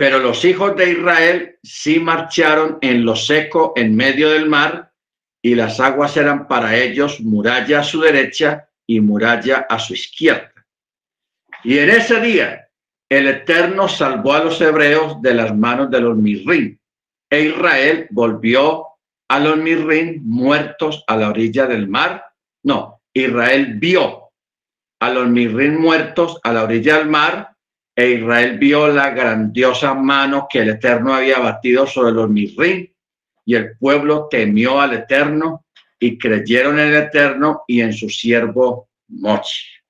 pero los hijos de Israel sí marcharon en lo seco en medio del mar y las aguas eran para ellos muralla a su derecha y muralla a su izquierda. Y en ese día el Eterno salvó a los hebreos de las manos de los mirrín e Israel volvió a los mirrín muertos a la orilla del mar. No, Israel vio a los mirrín muertos a la orilla del mar e Israel vio la grandiosa mano que el Eterno había batido sobre los Mirrim, y el pueblo temió al Eterno y creyeron en el Eterno y en su siervo Mochi.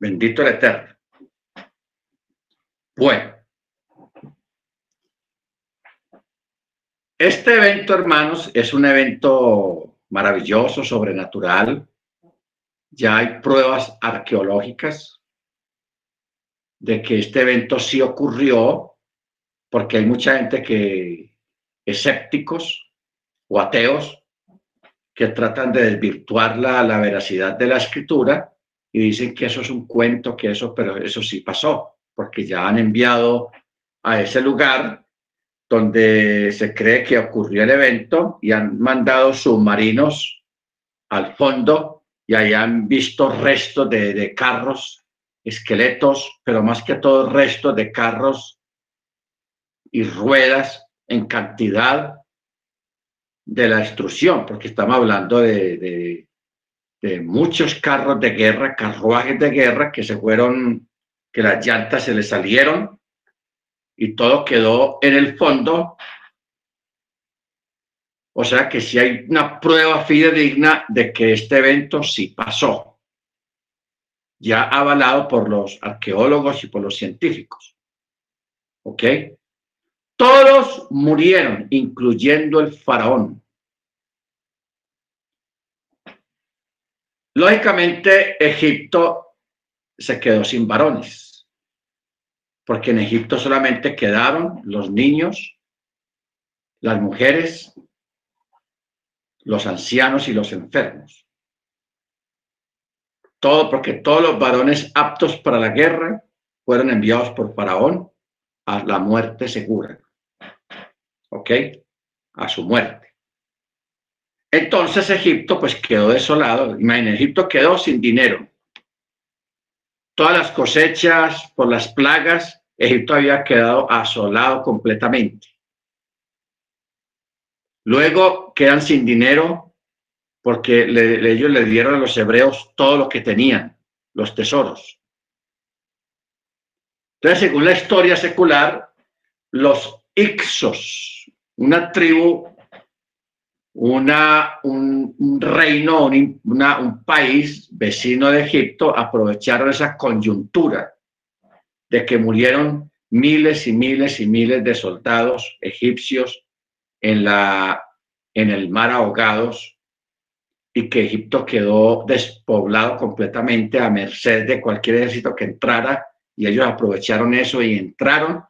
Bendito el Eterno. Bueno, este evento, hermanos, es un evento maravilloso, sobrenatural. Ya hay pruebas arqueológicas de que este evento sí ocurrió, porque hay mucha gente que escépticos o ateos que tratan de desvirtuar la, la veracidad de la escritura y dicen que eso es un cuento, que eso, pero eso sí pasó, porque ya han enviado a ese lugar donde se cree que ocurrió el evento y han mandado submarinos al fondo y ahí han visto restos de, carros esqueletos, pero más que todo restos de carros y ruedas en cantidad de la destrucción, porque estamos hablando de, muchos carros de guerra, carruajes de guerra que se fueron, que las llantas se les salieron y todo quedó en el fondo. O sea que si hay una prueba fidedigna de que este evento sí pasó ya avalado por los arqueólogos y por los científicos. ¿Ok? Todos murieron, incluyendo el faraón. Lógicamente, Egipto se quedó sin varones, porque en Egipto solamente quedaron los niños, las mujeres, los ancianos y los enfermos. Todo porque todos los varones aptos para la guerra fueron enviados por Faraón a la muerte segura. ¿Ok? A su muerte. Entonces Egipto pues quedó desolado. Imagínense, Egipto quedó sin dinero. Todas las cosechas por las plagas Egipto había quedado asolado completamente. Luego quedan sin dinero porque ellos le dieron a los hebreos todo lo que tenían, los tesoros. Entonces, según la historia secular, los Ixos, una tribu, una, un, reino, un, un país vecino de Egipto, aprovecharon esa coyuntura de que murieron miles y miles y miles de soldados egipcios en, la, en el mar ahogados y que Egipto quedó despoblado completamente a merced de cualquier ejército que entrara y ellos aprovecharon eso y entraron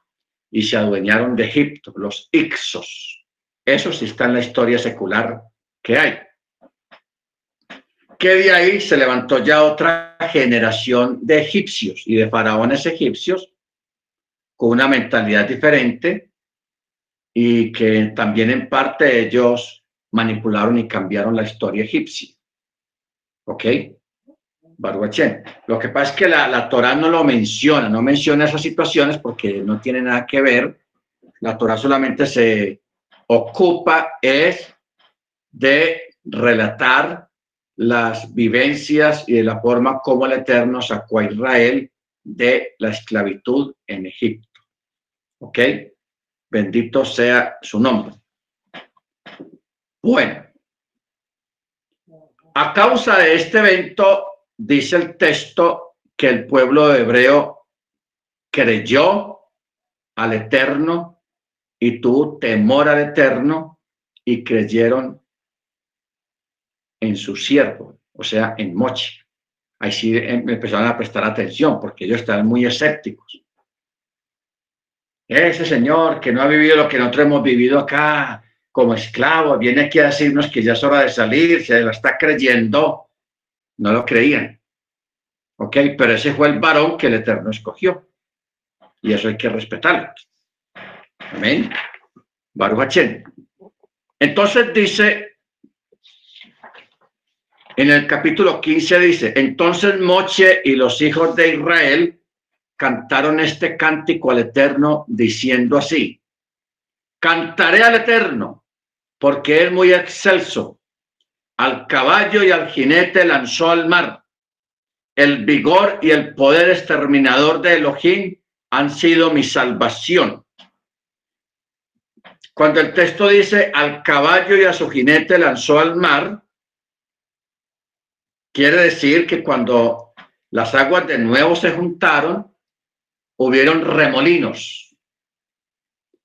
y se adueñaron de Egipto, los Ixos. Eso sí está en la historia secular que hay. Que de ahí se levantó ya otra generación de egipcios y de faraones egipcios con una mentalidad diferente y que también en parte ellos manipularon y cambiaron la historia egipcia. ¿Ok? Baruachén. Lo que pasa es que la, la Torah no lo menciona, no menciona esas situaciones porque no tiene nada que ver. La Torah solamente se ocupa es de relatar las vivencias y de la forma como el Eterno sacó a Israel de la esclavitud en Egipto. ¿Ok? Bendito sea su nombre. Bueno, a causa de este evento, dice el texto que el pueblo hebreo creyó al Eterno y tuvo temor al Eterno y creyeron en su siervo, o sea, en Mochi. Ahí sí empezaron a prestar atención porque ellos estaban muy escépticos. Ese señor que no ha vivido lo que nosotros hemos vivido acá como esclavo, viene aquí a decirnos que ya es hora de salir, se la está creyendo no lo creían. ¿Ok? Pero ese fue el varón que el Eterno escogió. Y eso hay que respetarlo. Amén. Baruch Entonces dice, en el capítulo 15 dice, entonces Moche y los hijos de Israel cantaron este cántico al Eterno diciendo así, cantaré al Eterno porque es muy excelso al caballo y al jinete lanzó al mar. El vigor y el poder exterminador de Elohim han sido mi salvación. Cuando el texto dice al caballo y a su jinete lanzó al mar, quiere decir que cuando las aguas de nuevo se juntaron, hubieron remolinos.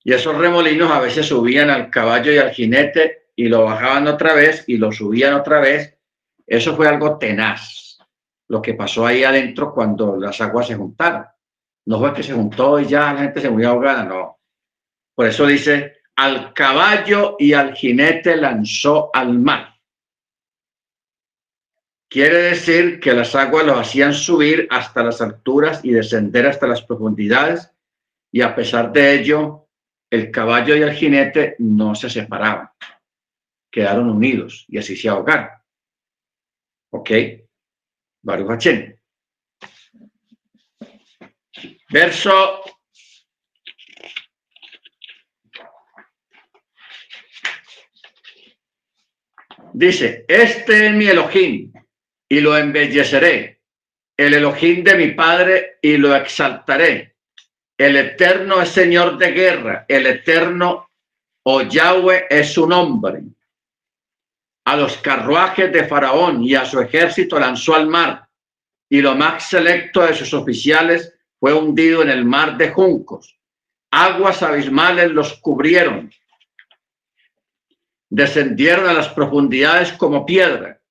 Y esos remolinos a veces subían al caballo y al jinete y lo bajaban otra vez y lo subían otra vez. Eso fue algo tenaz, lo que pasó ahí adentro cuando las aguas se juntaron. No fue que se juntó y ya la gente se murió ahogada, no. Por eso dice, al caballo y al jinete lanzó al mar. Quiere decir que las aguas lo hacían subir hasta las alturas y descender hasta las profundidades y a pesar de ello, el caballo y el jinete no se separaban quedaron unidos y así se ahogaron. ¿Ok? Baruch Verso Dice, este es mi Elohim y lo embelleceré, el Elohim de mi Padre y lo exaltaré. El Eterno es Señor de guerra, el Eterno o Yahweh es su nombre a los carruajes de Faraón y a su ejército lanzó al mar, y lo más selecto de sus oficiales fue hundido en el mar de juncos. Aguas abismales los cubrieron. Descendieron a las profundidades como piedra.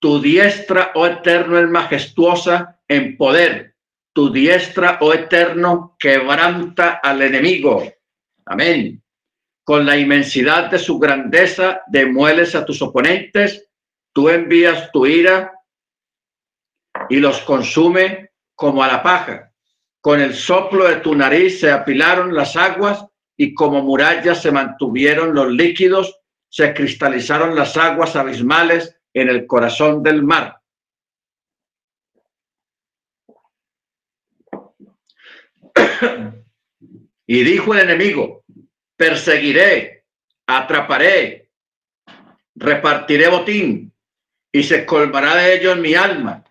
Tu diestra, oh eterno, es majestuosa en poder. Tu diestra, oh eterno, quebranta al enemigo. Amén con la inmensidad de su grandeza, demueles a tus oponentes, tú envías tu ira y los consume como a la paja. Con el soplo de tu nariz se apilaron las aguas y como murallas se mantuvieron los líquidos, se cristalizaron las aguas abismales en el corazón del mar. <coughs> Y dijo el enemigo, perseguiré, atraparé, repartiré botín y se colmará de ellos mi alma.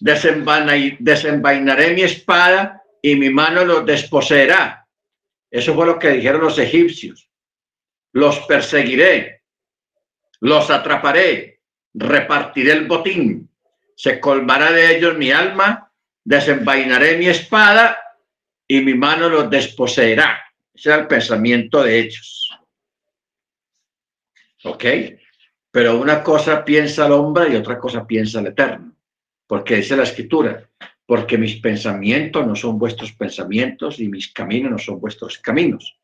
Desenvainaré mi espada y mi mano los desposeerá. Eso fue lo que dijeron los egipcios. Los perseguiré, los atraparé, repartiré el botín, se colmará de ellos mi alma, desenvainaré mi espada y mi mano los desposeerá. Ese el pensamiento de ellos. ¿Ok? Pero una cosa piensa el hombre y otra cosa piensa el eterno. Porque dice la escritura, porque mis pensamientos no son vuestros pensamientos y mis caminos no son vuestros caminos.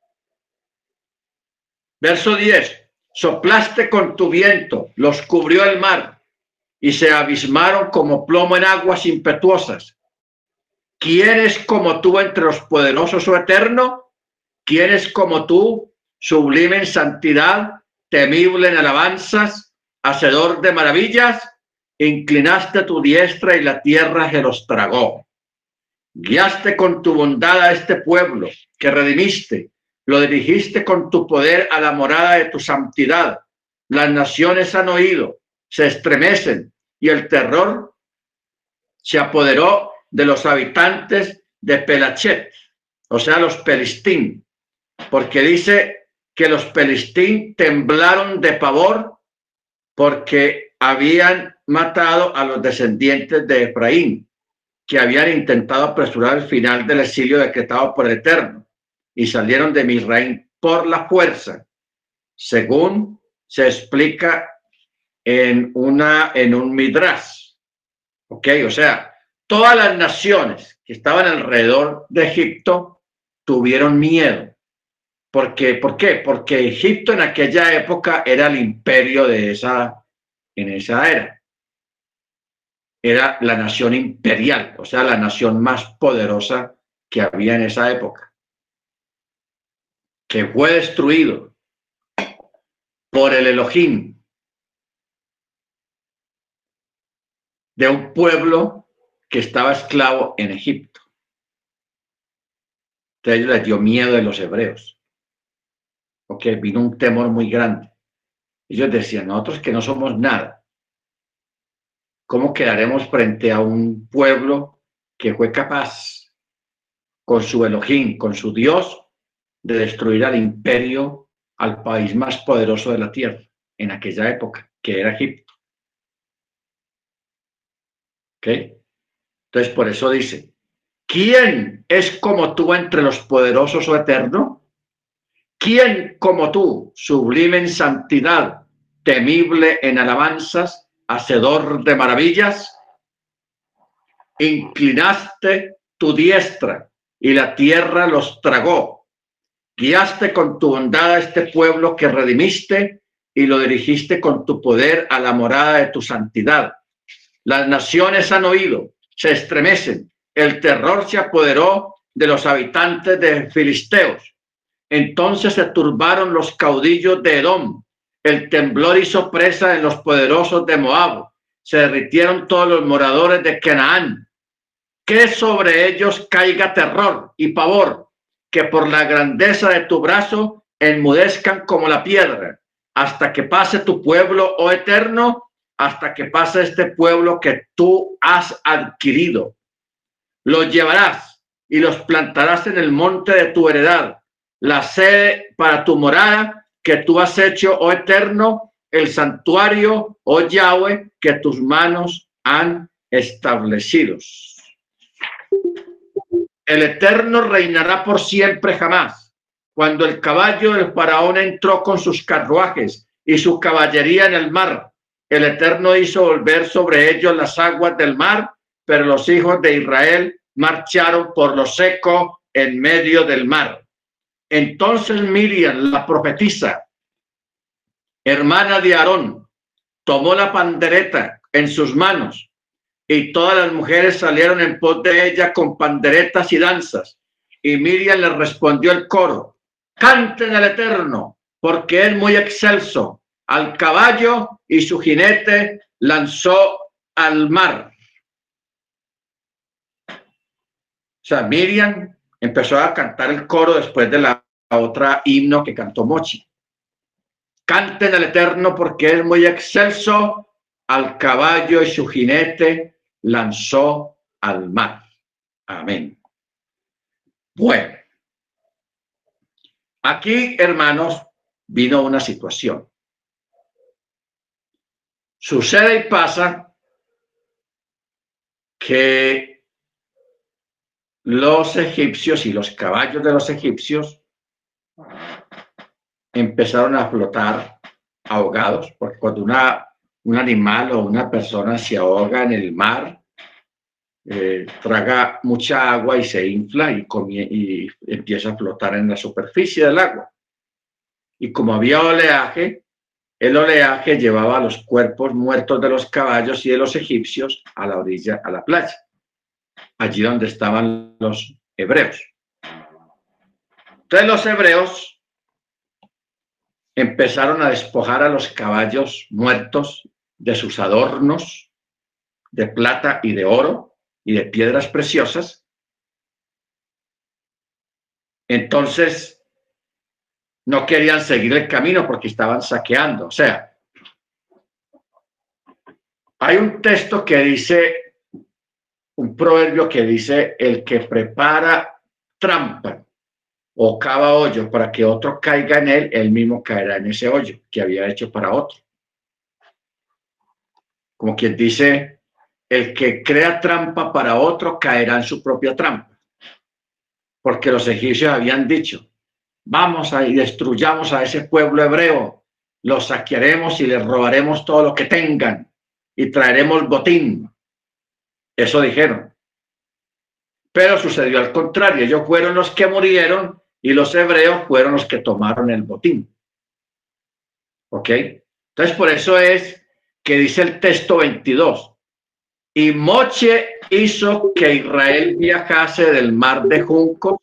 Verso 10. Soplaste con tu viento, los cubrió el mar y se abismaron como plomo en aguas impetuosas. ¿Quién es como tú entre los poderosos o oh eterno? ¿Quién es como tú, sublime en santidad, temible en alabanzas, hacedor de maravillas? Inclinaste tu diestra y la tierra se los tragó. Guiaste con tu bondad a este pueblo que redimiste, lo dirigiste con tu poder a la morada de tu santidad. Las naciones han oído, se estremecen y el terror se apoderó de los habitantes de Pelachet, o sea, los Pelistín, porque dice que los Pelistín temblaron de pavor porque habían matado a los descendientes de Efraín, que habían intentado apresurar el final del exilio decretado por el Eterno, y salieron de Misraín por la fuerza, según se explica en, una, en un midrash. ¿Ok? O sea, todas las naciones que estaban alrededor de Egipto tuvieron miedo. Porque, ¿Por qué? Porque Egipto en aquella época era el imperio de esa, en esa era. Era la nación imperial, o sea, la nación más poderosa que había en esa época. Que fue destruido por el Elohim de un pueblo que estaba esclavo en Egipto. Entonces les dio miedo de los hebreos. Porque vino un temor muy grande. Ellos decían, nosotros que no somos nada, ¿cómo quedaremos frente a un pueblo que fue capaz, con su Elohim, con su Dios, de destruir al imperio, al país más poderoso de la tierra en aquella época, que era Egipto? ¿Ok? Entonces, por eso dice, ¿quién es como tú entre los poderosos o eterno? ¿Quién como tú, sublime en santidad, temible en alabanzas, hacedor de maravillas? Inclinaste tu diestra y la tierra los tragó. Guiaste con tu bondad a este pueblo que redimiste y lo dirigiste con tu poder a la morada de tu santidad. Las naciones han oído se estremecen. El terror se apoderó de los habitantes de Filisteos. Entonces se turbaron los caudillos de Edom. El temblor hizo presa en los poderosos de Moab. Se derritieron todos los moradores de Canaán. Que sobre ellos caiga terror y pavor, que por la grandeza de tu brazo enmudezcan como la piedra, hasta que pase tu pueblo, oh eterno, hasta que pase este pueblo que tú has adquirido. Los llevarás y los plantarás en el monte de tu heredad, la sede para tu morada que tú has hecho, oh eterno, el santuario, oh Yahweh, que tus manos han establecido. El eterno reinará por siempre jamás. Cuando el caballo del faraón entró con sus carruajes y su caballería en el mar, el Eterno hizo volver sobre ellos las aguas del mar, pero los hijos de Israel marcharon por lo seco en medio del mar. Entonces Miriam, la profetisa, hermana de Aarón, tomó la pandereta en sus manos y todas las mujeres salieron en pos de ella con panderetas y danzas. Y Miriam le respondió el coro, canten al Eterno, porque es muy excelso, al caballo y su jinete lanzó al mar. O sea, Miriam empezó a cantar el coro después de la otra himno que cantó Mochi. Canten al Eterno porque es muy excelso, al caballo y su jinete lanzó al mar. Amén. Bueno, aquí, hermanos, vino una situación. Sucede y pasa que los egipcios y los caballos de los egipcios empezaron a flotar ahogados, porque cuando una, un animal o una persona se ahoga en el mar, eh, traga mucha agua y se infla y, empieza a flotar en la superficie del agua. Y como había oleaje, el oleaje llevaba los cuerpos muertos de los caballos y de los egipcios a la orilla, a la playa, allí donde estaban los hebreos. Entonces los hebreos empezaron a despojar a los caballos muertos de sus adornos de plata y de oro y de piedras preciosas. Entonces no querían seguir el camino porque estaban saqueando. O sea, hay un texto que dice, un proverbio que dice, el que prepara trampa o cava hoyo para que otro caiga en él, él mismo caerá en ese hoyo que había hecho para otro. Como quien dice, el que crea trampa para otro caerá en su propia trampa. Porque los egipcios habían dicho, vamos a y destruyamos a ese pueblo hebreo, los saquearemos y les robaremos todo lo que tengan y traeremos botín. Eso dijeron. Pero sucedió al contrario, ellos fueron los que murieron y los hebreos fueron los que tomaron el botín. ¿Ok? Entonces por eso es que dice el texto 22. Y Moche hizo que Israel viajase del mar de Juncos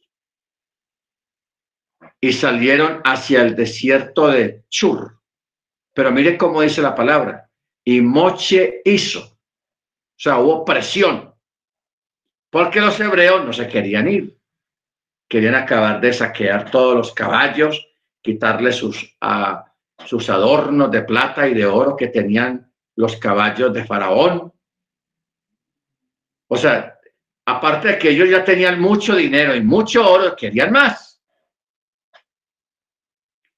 y salieron hacia el desierto de Chur. Pero mire cómo dice la palabra. Y Moche hizo. O sea, hubo presión. Porque los hebreos no se querían ir. Querían acabar de saquear todos los caballos, quitarle sus, sus adornos de plata y de oro que tenían los caballos de Faraón. O sea, aparte de que ellos ya tenían mucho dinero y mucho oro, querían más.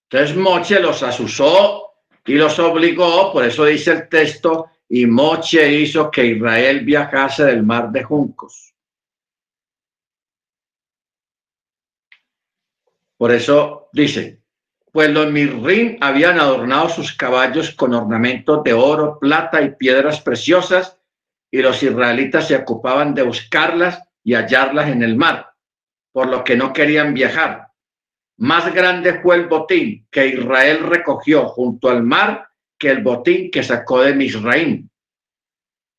Entonces Moche los asusó y los obligó, por eso dice el texto, y Moche hizo que Israel viajase del mar de Juncos. Por eso dice, pues los Mirrin habían adornado sus caballos con ornamentos de oro, plata y piedras preciosas, y los israelitas se ocupaban de buscarlas y hallarlas en el mar, por lo que no querían viajar más grande fue el botín que Israel recogió junto al mar que el botín que sacó de Misraim.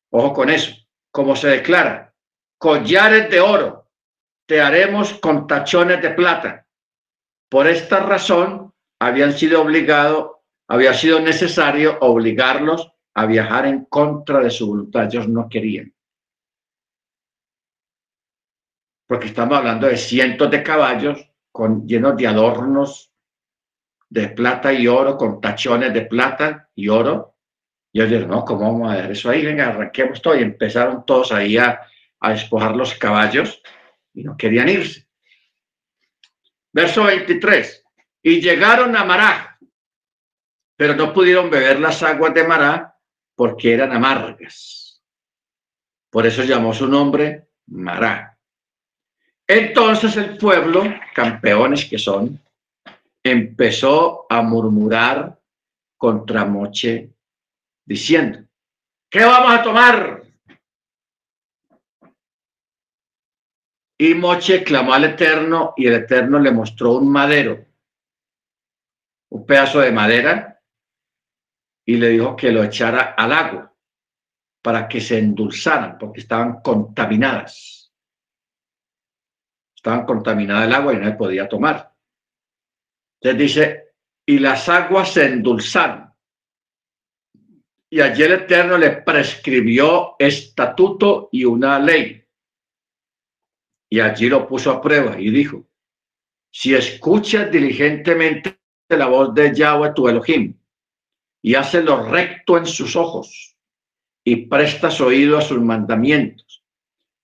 Ojo con eso. Como se declara, collares de oro te haremos con tachones de plata. Por esta razón habían sido obligados, había sido necesario obligarlos a viajar en contra de su voluntad. Ellos no querían. Porque estamos hablando de cientos de caballos con, llenos de adornos de plata y oro, con tachones de plata y oro. Y dije, no, ¿cómo vamos a ver eso ahí? Venga, arranquemos todo. Y empezaron todos ahí a, a despojar los caballos y no querían irse. Verso 23. Y llegaron a Mará, pero no pudieron beber las aguas de Mará porque eran amargas. Por eso llamó su nombre Mará. Entonces el pueblo, campeones que son, empezó a murmurar contra Moche, diciendo, ¿qué vamos a tomar? Y Moche clamó al Eterno y el Eterno le mostró un madero, un pedazo de madera, y le dijo que lo echara al agua para que se endulzaran, porque estaban contaminadas estaban contaminadas el agua y no se podía tomar. Entonces dice, y las aguas se endulzaron. Y allí el Eterno le prescribió estatuto y una ley. y allí lo puso a prueba y dijo, si escuchas diligentemente la voz de Yahweh tu Elohim y haces lo recto en sus ojos y prestas oído a sus mandamientos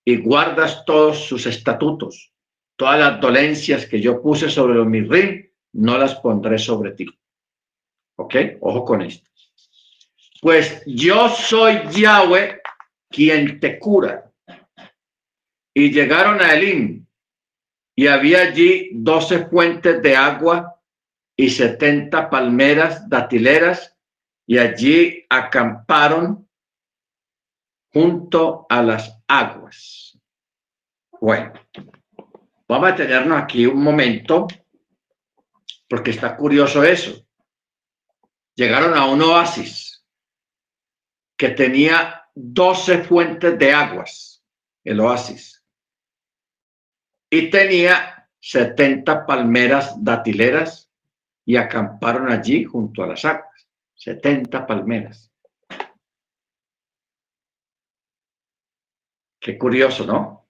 y guardas todos sus estatutos, todas las dolencias que yo puse sobre los mirrim, no las pondré sobre ti. ¿Ok? Ojo con esto. Pues yo soy Yahweh quien te cura y llegaron a Elim, y había allí doce fuentes de agua y setenta palmeras datileras, y allí acamparon junto a las aguas. Bueno, vamos a tenernos aquí un momento, porque está curioso eso. Llegaron a un oasis que tenía doce fuentes de aguas, el oasis y tenía 70 palmeras datileras y acamparon allí junto a las aguas. 70 palmeras. Qué curioso, ¿no?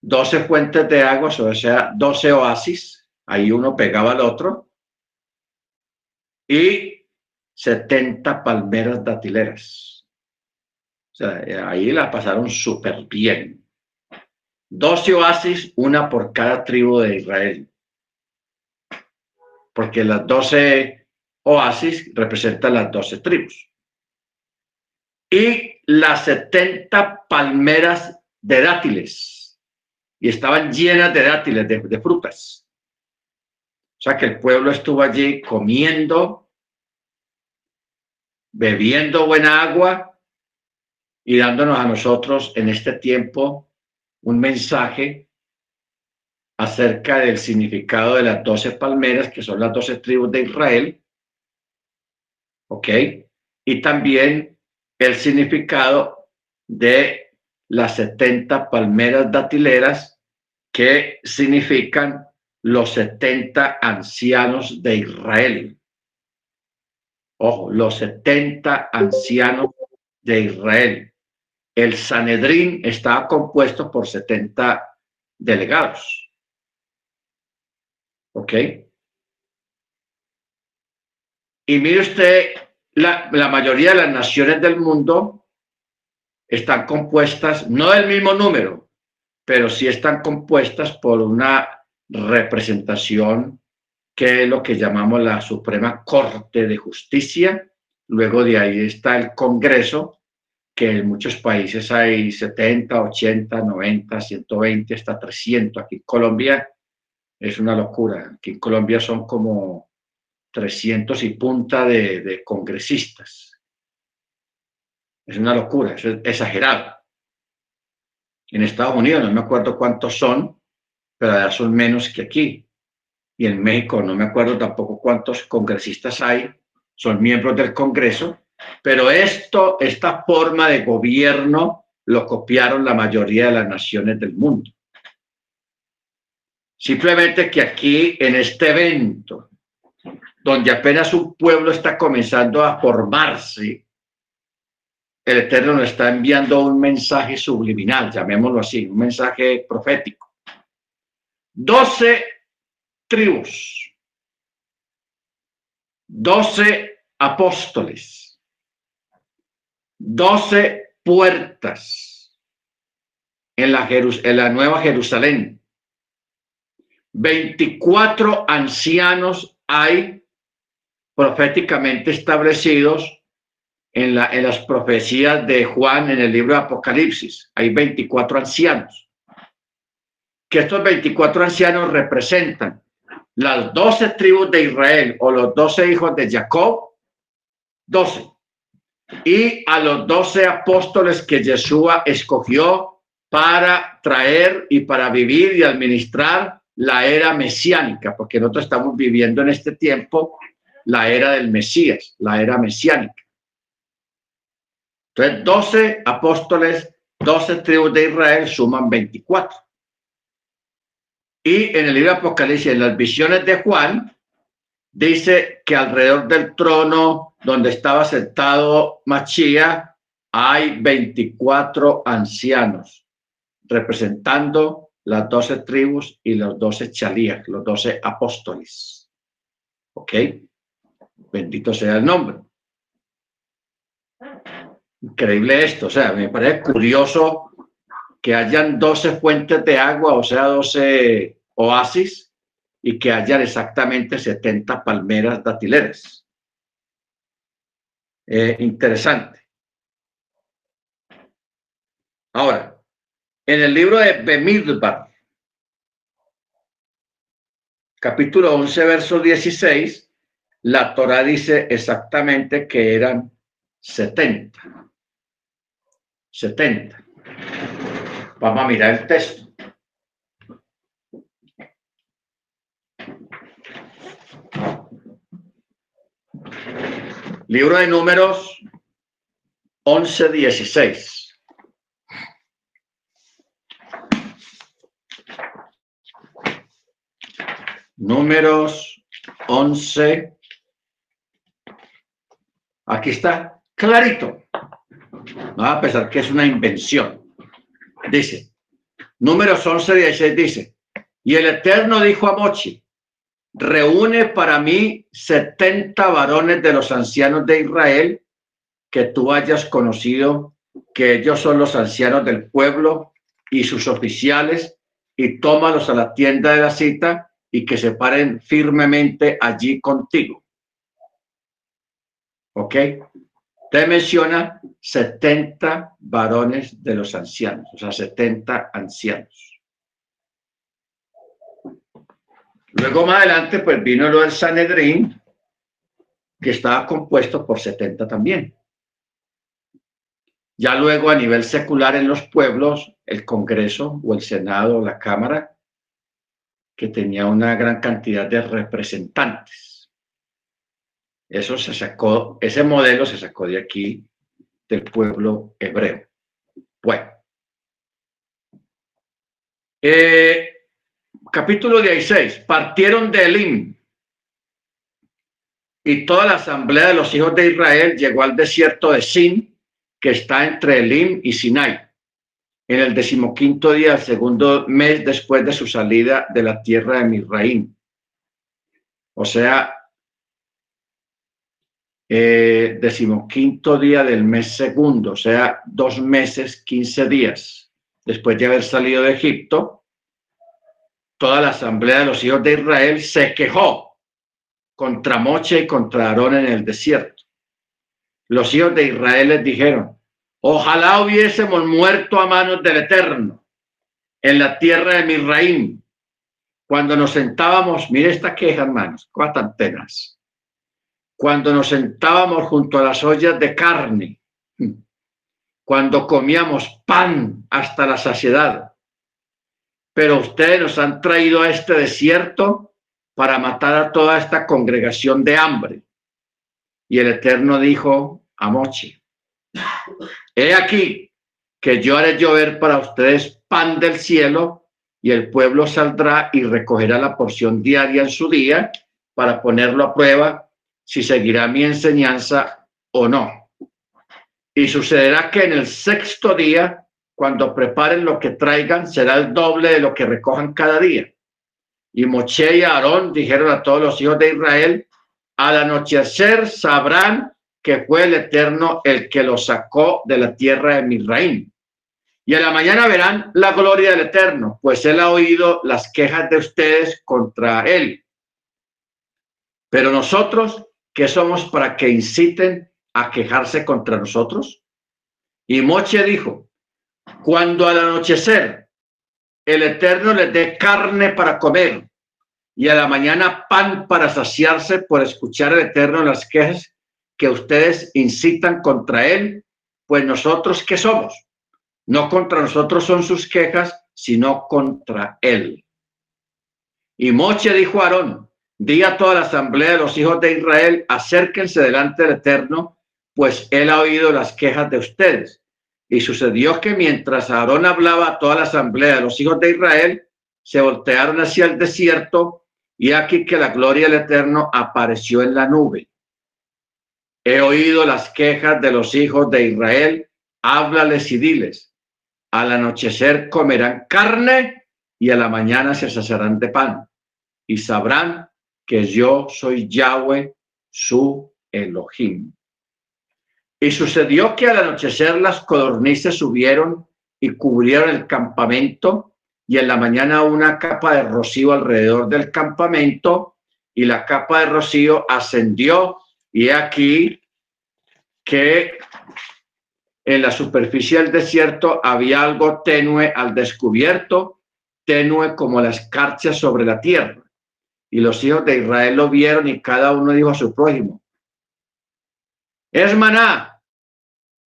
12 fuentes de agua, o sea, 12 oasis, ahí uno pegaba al otro, y 70 palmeras datileras. O sea, ahí la pasaron súper bien. Doce oasis, una por cada tribu de Israel. Porque las doce oasis representan las doce tribus. Y las setenta palmeras de dátiles. Y estaban llenas de dátiles, de, de frutas. O sea que el pueblo estuvo allí comiendo, bebiendo buena agua y dándonos a nosotros en este tiempo un mensaje acerca del significado de las doce palmeras, que son las doce tribus de Israel, ¿ok? Y también el significado de las setenta palmeras datileras, que significan los setenta ancianos de Israel. Ojo, los setenta ancianos de Israel el Sanedrín estaba compuesto por 70 delegados. ¿Ok? Y mire usted, la, mayoría de las naciones del mundo están compuestas, no del mismo número, pero sí están compuestas por una representación que es lo que llamamos la Suprema Corte de Justicia. Luego de ahí está el Congreso, que en muchos países hay 70, 80, 90, 120, hasta 300. Aquí en Colombia es una locura. Aquí en Colombia son como 300 y punta de, congresistas. Es una locura, es exagerado. En Estados Unidos no me acuerdo cuántos son, pero allá son menos que aquí. Y en México no me acuerdo tampoco cuántos congresistas hay, son miembros del Congreso, pero esto, esta forma de gobierno, lo copiaron la mayoría de las naciones del mundo. Simplemente que aquí, en este evento, donde apenas un pueblo está comenzando a formarse, el Eterno está enviando un mensaje subliminal, llamémoslo así, un mensaje profético. Doce tribus, doce apóstoles, doce puertas en la, en la Nueva Jerusalén. 24 ancianos hay proféticamente establecidos en, la, en las profecías de Juan en el libro de Apocalipsis. Hay 24 ancianos. Que estos 24 ancianos representan las 12 tribus de Israel o los 12 hijos de Jacob, 12 y a los doce apóstoles que Yeshua escogió para traer y para vivir y administrar la era mesiánica, porque nosotros estamos viviendo en este tiempo la era del Mesías, la era mesiánica. Entonces, doce apóstoles, doce tribus de Israel suman 24. Y en el libro de Apocalipsis, en las visiones de Juan, dice que alrededor del trono donde estaba sentado Machía hay 24 ancianos representando las doce tribus y los doce chalías, los doce apóstoles. ¿Ok? Bendito sea el nombre. Increíble esto, o sea, me parece curioso que hayan 12 fuentes de agua, o sea, 12 oasis, y que hayan exactamente 70 palmeras datileras. Eh, interesante. Ahora, en el libro de Bemidbar, capítulo 11, verso 16, la Torah dice exactamente que eran 70. 70. Vamos a mirar el texto. Libro de Números 11, 16. Números 11. Aquí está, clarito. No a pesar que es una invención. Dice, Números 11, 16 dice, y el Eterno dijo a Mochi, reúne para mí 70 varones de los ancianos de Israel que tú hayas conocido, que ellos son los ancianos del pueblo y sus oficiales, y tómalos a la tienda de la cita y que se paren firmemente allí contigo. ¿Ok? Te menciona 70 varones de los ancianos, o sea, 70 ancianos. Luego más adelante, pues vino lo del Sanedrín, que estaba compuesto por 70 también. Ya luego a nivel secular en los pueblos, el Congreso o el Senado o la Cámara, que tenía una gran cantidad de representantes. Eso se sacó, ese modelo se sacó de aquí, del pueblo hebreo. Bueno. Eh, capítulo 16, partieron de Elim y toda la asamblea de los hijos de Israel llegó al desierto de Sin, que está entre Elim y Sinai, en el decimoquinto día, el segundo mes después de su salida de la tierra de Misraín. O sea, eh, decimoquinto día del mes segundo, o sea, dos meses, quince días después de haber salido de Egipto toda la asamblea de los hijos de Israel se quejó contra Moche y contra Aarón en el desierto. Los hijos de Israel les dijeron, ojalá hubiésemos muerto a manos del Eterno en la tierra de Misraim. Cuando nos sentábamos, mire esta queja, hermanos, cuatro antenas. Cuando nos sentábamos junto a las ollas de carne, cuando comíamos pan hasta la saciedad, pero ustedes nos han traído a este desierto para matar a toda esta congregación de hambre. Y el Eterno dijo a Mochi, he aquí que yo haré llover para ustedes pan del cielo y el pueblo saldrá y recogerá la porción diaria en su día para ponerlo a prueba si seguirá mi enseñanza o no. Y sucederá que en el sexto día cuando preparen lo que traigan, será el doble de lo que recojan cada día. Y Moche y Aarón dijeron a todos los hijos de Israel, al anochecer sabrán que fue el Eterno el que los sacó de la tierra de Misraim. Y a la mañana verán la gloria del Eterno, pues él ha oído las quejas de ustedes contra él. Pero nosotros, ¿qué somos para que inciten a quejarse contra nosotros? Y Moche dijo, cuando al anochecer el Eterno les dé carne para comer y a la mañana pan para saciarse por escuchar al Eterno las quejas que ustedes incitan contra él, pues nosotros qué somos? No contra nosotros son sus quejas, sino contra él. Y Moche dijo a Aarón, di a toda la asamblea de los hijos de Israel, acérquense delante del Eterno, pues él ha oído las quejas de ustedes y sucedió que mientras Aarón hablaba a toda la asamblea de los hijos de Israel, se voltearon hacia el desierto y aquí que la gloria del Eterno apareció en la nube. He oído las quejas de los hijos de Israel, háblales y diles, al anochecer comerán carne y a la mañana se saciarán de pan y sabrán que yo soy Yahweh, su Elohim. Y sucedió que al anochecer las codornices subieron y cubrieron el campamento y en la mañana una capa de rocío alrededor del campamento y la capa de rocío ascendió y aquí que en la superficie del desierto había algo tenue al descubierto, tenue como la escarcha sobre la tierra. Y los hijos de Israel lo vieron y cada uno dijo a su prójimo, es maná.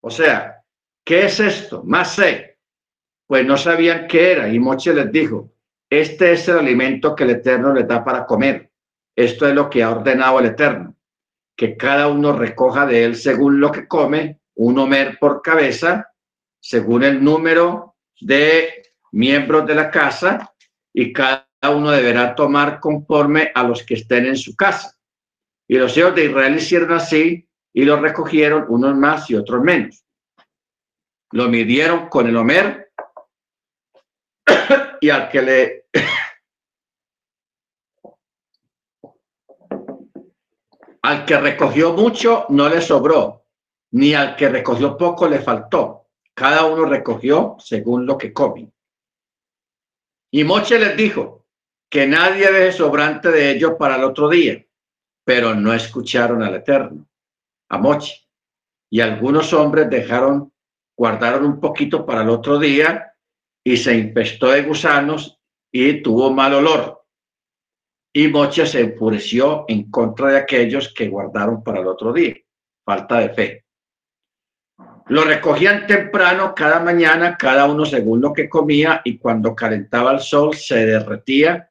O sea, ¿qué es esto? Más sé. Pues no sabían qué era y Moche les dijo, este es el alimento que el Eterno les da para comer. Esto es lo que ha ordenado el Eterno, que cada uno recoja de él según lo que come, un homer por cabeza, según el número de miembros de la casa, y cada uno deberá tomar conforme a los que estén en su casa. Y los hijos de Israel hicieron así y lo recogieron unos más y otros menos. Lo midieron con el Homer <coughs> y al que le al que recogió mucho no le sobró, ni al que recogió poco le faltó. Cada uno recogió según lo que come. Y Moche les dijo que nadie deje sobrante de ellos para el otro día, pero no escucharon al Eterno a Mochi. Y algunos hombres dejaron, guardaron un poquito para el otro día y se infestó de gusanos y tuvo mal olor. Y Moche se enfureció en contra de aquellos que guardaron para el otro día. Falta de fe. Lo recogían temprano cada mañana, cada uno según lo que comía, y cuando calentaba el sol se derretía.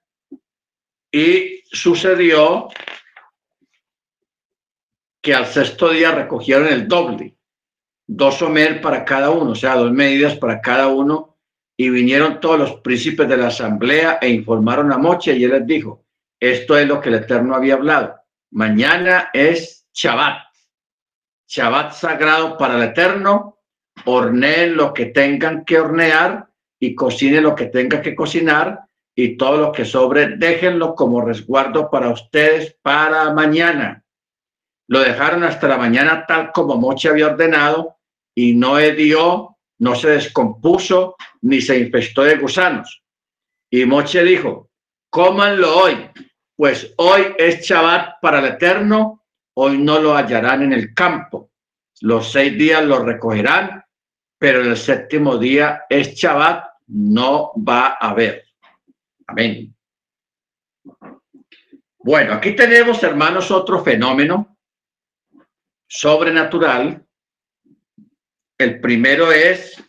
Y sucedió que al sexto día recogieron el doble, dos omer para cada uno, o sea, dos medidas para cada uno, y vinieron todos los príncipes de la asamblea e informaron a Moche y él les dijo, esto es lo que el Eterno había hablado, mañana es Shabbat, Shabbat sagrado para el Eterno, horneen lo que tengan que hornear y cocinen lo que tengan que cocinar y todo lo que sobre déjenlo como resguardo para ustedes para mañana. Lo dejaron hasta la mañana tal como Moche había ordenado y no hedió, no se descompuso ni se infestó de gusanos. Y Moche dijo, cómanlo hoy, pues hoy es Shabbat para el Eterno, hoy no lo hallarán en el campo. Los seis días lo recogerán, pero el séptimo día es Shabbat, no va a haber. Amén. Bueno, aquí tenemos, hermanos, otro fenómeno sobrenatural. El primero es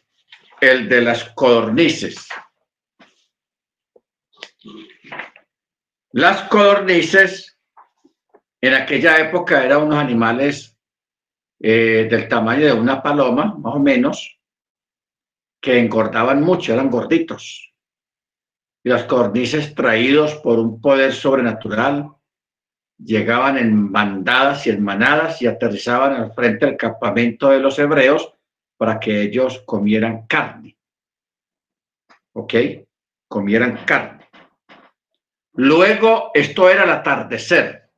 el de las codornices. Las codornices en aquella época eran unos animales eh, del tamaño de una paloma, más o menos, que engordaban mucho, eran gorditos. Y las codornices traídos por un poder sobrenatural llegaban en bandadas y en manadas y aterrizaban al frente del campamento de los hebreos para que ellos comieran carne. ¿Ok? Comieran carne. Luego, esto era el atardecer.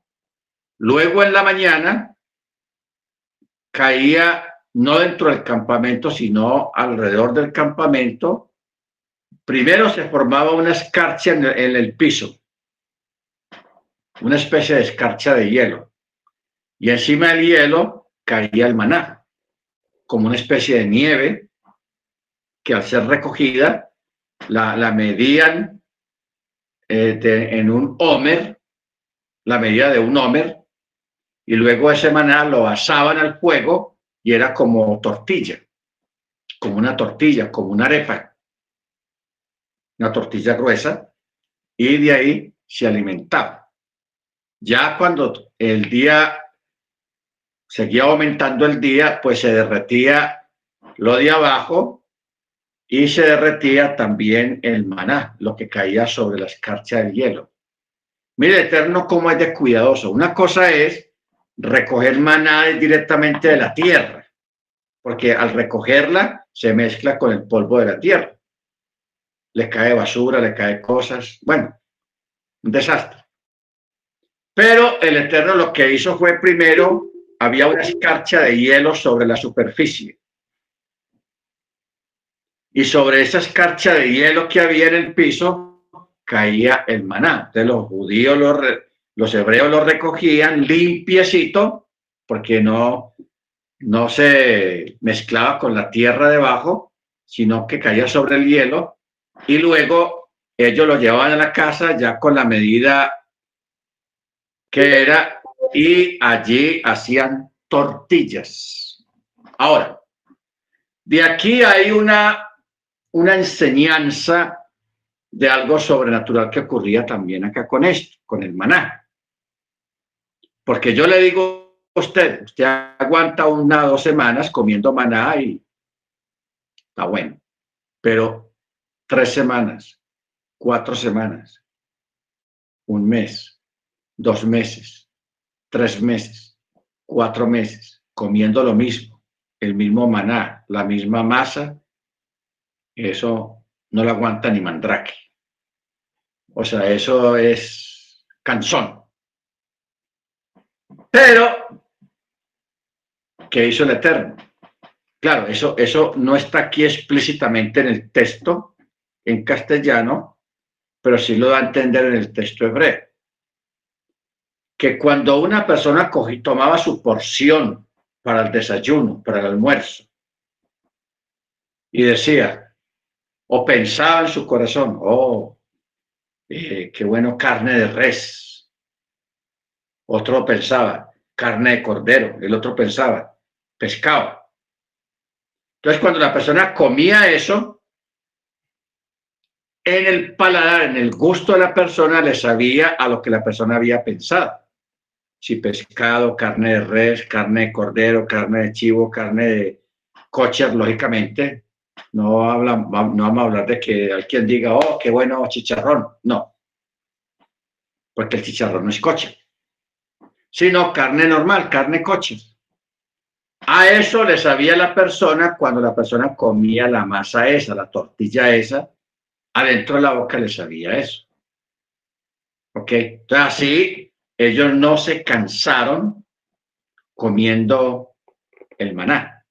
Luego en la mañana caía no dentro del campamento, sino alrededor del campamento. Primero se formaba una escarcha en el piso una especie de escarcha de hielo. Y encima del hielo caía el maná, como una especie de nieve que al ser recogida la, medían eh, en un homer, la medida de un homer, y luego ese maná lo asaban al fuego y era como tortilla, como una tortilla, como una arepa, una tortilla gruesa, y de ahí se alimentaba. Ya cuando el día seguía aumentando el día, pues se derretía lo de abajo y se derretía también el maná, lo que caía sobre la escarcha del hielo. Mire, Eterno, cómo es de cuidadoso. Una cosa es recoger maná directamente de la tierra, porque al recogerla se mezcla con el polvo de la tierra. le cae basura, le cae cosas. Bueno, un desastre. Pero el Eterno lo que hizo fue primero, había una escarcha de hielo sobre la superficie. Y sobre esa escarcha de hielo que había en el piso caía el maná. Entonces los judíos, los, los hebreos lo recogían limpiecito, porque no, no se mezclaba con la tierra debajo, sino que caía sobre el hielo. Y luego ellos lo llevaban a la casa ya con la medida que era, y allí hacían tortillas. Ahora, de aquí hay una, una enseñanza de algo sobrenatural que ocurría también acá con esto, con el maná. Porque yo le digo a usted, usted aguanta una o dos semanas comiendo maná y está bueno, pero tres semanas, cuatro semanas, un mes, dos meses, tres meses, cuatro meses, comiendo lo mismo, el mismo maná, la misma masa, eso no lo aguanta ni mandrake. O sea, eso es cansón. Pero, ¿qué hizo el Eterno? Claro, eso, eso no está aquí explícitamente en el texto en castellano, pero sí lo da a entender en el texto hebreo que cuando una persona tomaba su porción para el desayuno, para el almuerzo, y decía, o pensaba en su corazón, oh, eh, qué bueno carne de res. Otro pensaba, carne de cordero. El otro pensaba, pescado. Entonces, cuando la persona comía eso, en el paladar, en el gusto de la persona, le sabía a lo que la persona había pensado si pescado, carne de res, carne de cordero, carne de chivo, carne de coches, lógicamente. No, habla, no vamos a hablar de que alguien diga, oh, qué bueno chicharrón. No, porque el chicharrón no es coche, sino carne normal, carne coche. A eso le sabía la persona cuando la persona comía la masa esa, la tortilla esa, adentro de la boca le sabía eso. ¿Ok? Entonces así ellos no se cansaron comiendo el maná,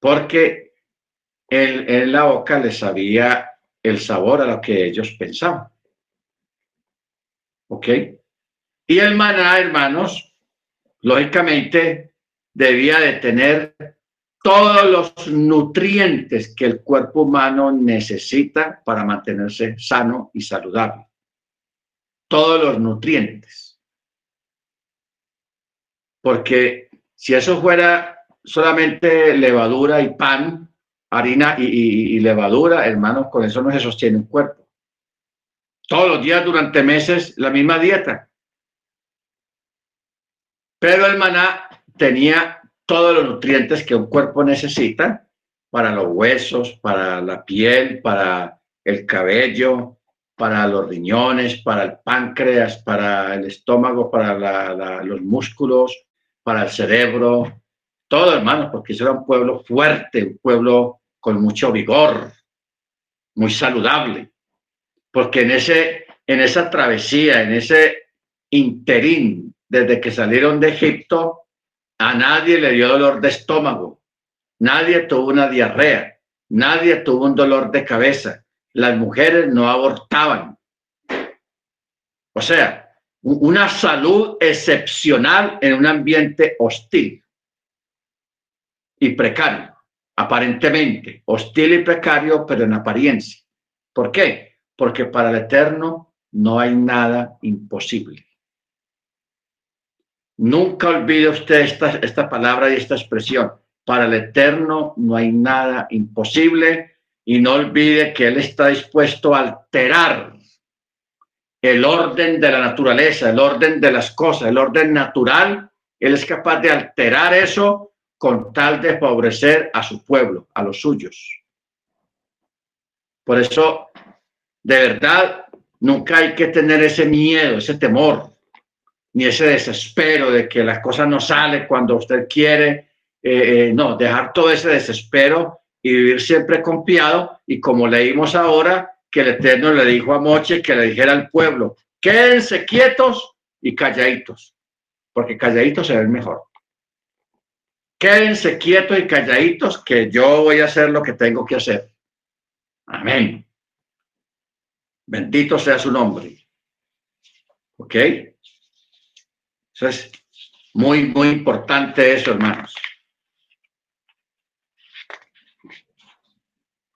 porque en, la boca les sabía el sabor a lo que ellos pensaban. ¿Ok? Y el maná, hermanos, lógicamente debía de tener todos los nutrientes que el cuerpo humano necesita para mantenerse sano y saludable todos los nutrientes. Porque si eso fuera solamente levadura y pan, harina y, levadura, hermanos, con eso no se sostiene un cuerpo. Todos los días durante meses la misma dieta. Pero el maná tenía todos los nutrientes que un cuerpo necesita para los huesos, para la piel, para el cabello, para los riñones, para el páncreas, para el estómago, para los músculos, para el cerebro, todo hermano, porque eso era un pueblo fuerte, un pueblo con mucho vigor, muy saludable, porque en, ese, en esa travesía, en ese interín, desde que salieron de Egipto, a nadie le dio dolor de estómago, nadie tuvo una diarrea, nadie tuvo un dolor de cabeza, las mujeres no abortaban. O sea, una salud excepcional en un ambiente hostil y precario, aparentemente hostil y precario, pero en apariencia. ¿Por qué? Porque para el Eterno no hay nada imposible. Nunca olvide usted esta, esta palabra y esta expresión. Para el Eterno no hay nada imposible y no olvide que Él está dispuesto a alterar el orden de la naturaleza, el orden de las cosas, el orden natural. Él es capaz de alterar eso con tal de favorecer a su pueblo, a los suyos. Por eso, de verdad, nunca hay que tener ese miedo, ese temor, ni ese desespero de que las cosas no salen cuando usted quiere. Eh, eh, no, dejar todo ese desespero y vivir siempre confiado. Y como leímos ahora, que el Eterno le dijo a Moche que le dijera al pueblo, quédense quietos y calladitos, porque calladitos se ven mejor. Quédense quietos y calladitos que yo voy a hacer lo que tengo que hacer. Amén. Bendito sea su nombre. ¿Ok? Eso es muy, muy importante eso, hermanos.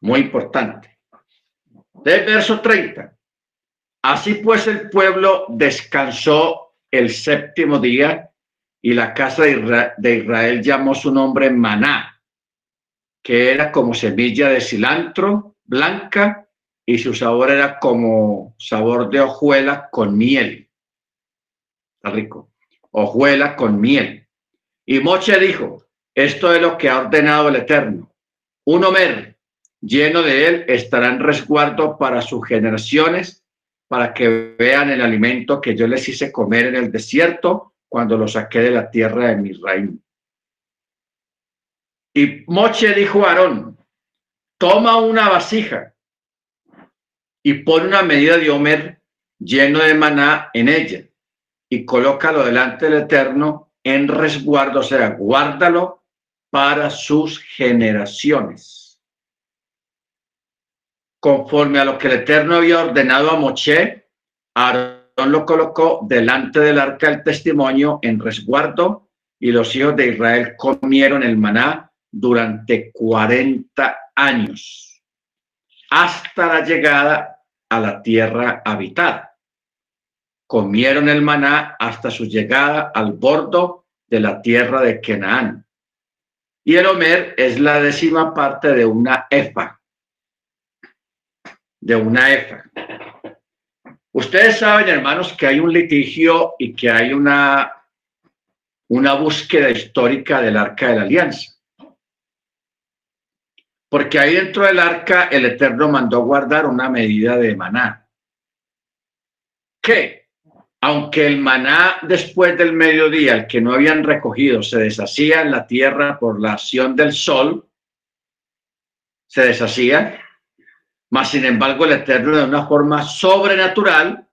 Muy importante. Del verso 30. Así pues el pueblo descansó el séptimo día y la casa de Israel, llamó su nombre Maná, que era como semilla de cilantro blanca y su sabor era como sabor de hojuela con miel. Está rico. Hojuela con miel. Y Moche dijo, esto es lo que ha ordenado el Eterno. Un Homer lleno de él estará en resguardo para sus generaciones, para que vean el alimento que yo les hice comer en el desierto cuando lo saqué de la tierra de Misraim. Y Moche dijo a Aarón, toma una vasija y pone una medida de Homer lleno de maná en ella y colócalo delante del Eterno en resguardo, o sea, guárdalo para sus generaciones. Conforme a lo que el Eterno había ordenado a Moche, Aarón lo colocó delante del arca del testimonio en resguardo y los hijos de Israel comieron el maná durante 40 años hasta la llegada a la tierra habitada. Comieron el maná hasta su llegada al bordo de la tierra de Canaán. Y el Homer es la décima parte de una efa. De una efa. Ustedes saben, hermanos, que hay un litigio y que hay una, una búsqueda histórica del arca de la alianza. Porque ahí dentro del arca el Eterno mandó guardar una medida de maná. Que, aunque el maná después del mediodía, el que no habían recogido, se deshacía en la tierra por la acción del sol, se deshacía, mas, sin embargo, el Eterno, de una forma sobrenatural,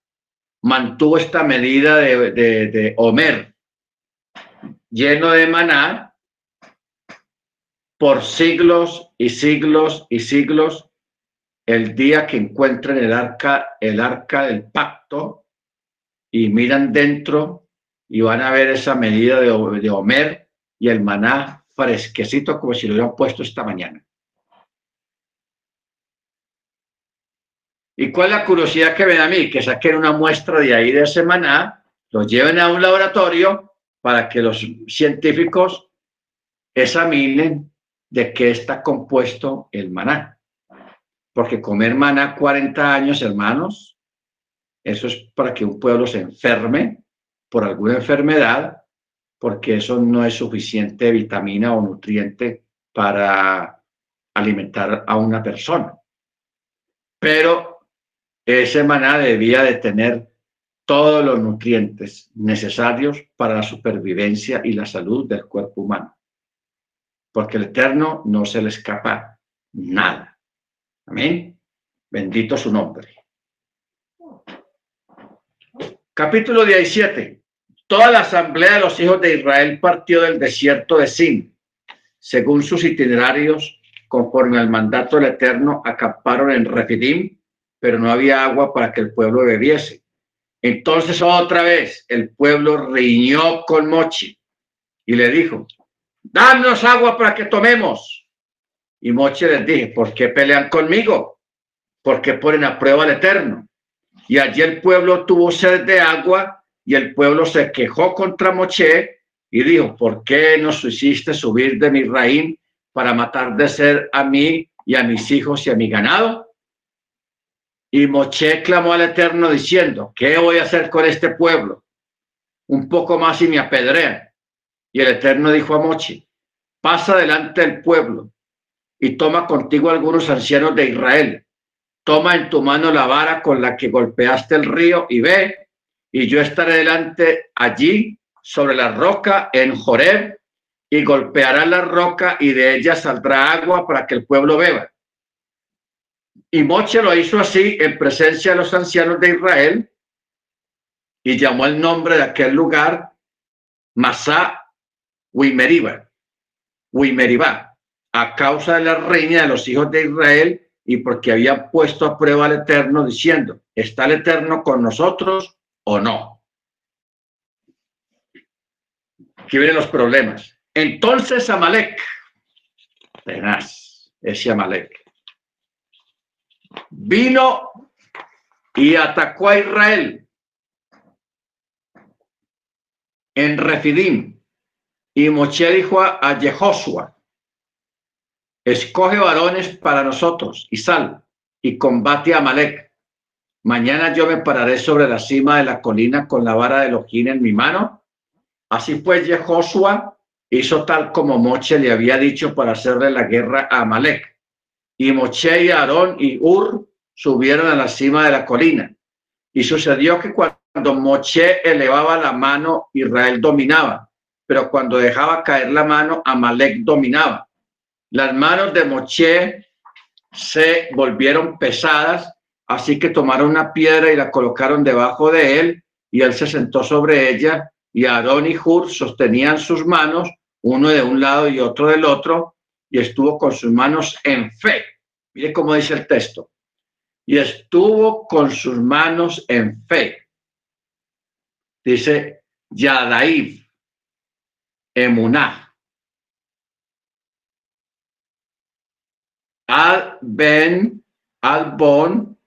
mantuvo esta medida de, de, Homer, lleno de maná, por siglos y siglos y siglos, el día que encuentren el arca, el arca del pacto, y miran dentro y van a ver esa medida de, de Homer y el maná fresquecito como si lo hubieran puesto esta mañana. ¿Y cuál es la curiosidad que ven a mí? Que saquen una muestra de ahí de semana, lo lleven a un laboratorio para que los científicos examinen de qué está compuesto el maná. Porque comer maná 40 años, hermanos, eso es para que un pueblo se enferme por alguna enfermedad, porque eso no es suficiente vitamina o nutriente para alimentar a una persona. Pero ese maná debía de tener todos los nutrientes necesarios para la supervivencia y la salud del cuerpo humano. Porque el Eterno no se le escapa nada. Amén. Bendito su nombre. Capítulo 17. Toda la asamblea de los hijos de Israel partió del desierto de Sin. Según sus itinerarios, conforme al mandato del Eterno, acamparon en Refidim, pero no había agua para que el pueblo bebiese. Entonces otra vez el pueblo riñó con Mochi y le dijo, danos agua para que tomemos. Y Mochi les dije, ¿por qué pelean conmigo? ¿Por qué ponen a prueba al Eterno? Y allí el pueblo tuvo sed de agua y el pueblo se quejó contra Moche y dijo, ¿por qué nos hiciste subir de mi raíz para matar de ser a mí y a mis hijos y a mi ganado? Y Moche clamó al Eterno diciendo, ¿qué voy a hacer con este pueblo? Un poco más y me apedrean. Y el Eterno dijo a Moche, pasa delante del pueblo y toma contigo algunos ancianos de Israel. Toma en tu mano la vara con la que golpeaste el río y ve, y yo estaré delante allí sobre la roca en Joreb, y golpeará la roca y de ella saldrá agua para que el pueblo beba. Y Moche lo hizo así en presencia de los ancianos de Israel y llamó el nombre de aquel lugar Masá Wimeriba, Wimeriba, a causa de la reina de los hijos de Israel y porque había puesto a prueba al Eterno diciendo, ¿está el Eterno con nosotros o no? Aquí vienen los problemas. Entonces Amalek, tenaz, ese Amalek, vino y atacó a Israel en Refidim. Y Moche dijo a Jehoshua, escoge varones para nosotros y sal y combate a Amalek. Mañana yo me pararé sobre la cima de la colina con la vara de Elohim en mi mano. Así pues, Jehoshua hizo tal como Moche le había dicho para hacerle la guerra a Amalek. Y Moche y Aarón y Ur subieron a la cima de la colina. Y sucedió que cuando Moche elevaba la mano, Israel dominaba, pero cuando dejaba caer la mano, Amalek dominaba. Las manos de Moche se volvieron pesadas, así que tomaron una piedra y la colocaron debajo de él, y él se sentó sobre ella, y Aarón y Hur sostenían sus manos, uno de un lado y otro del otro, y estuvo con sus manos en fe. Mire cómo dice el texto. Y estuvo con sus manos en fe. Dice Yadaib, Emuná. Al Ben, Al Bon,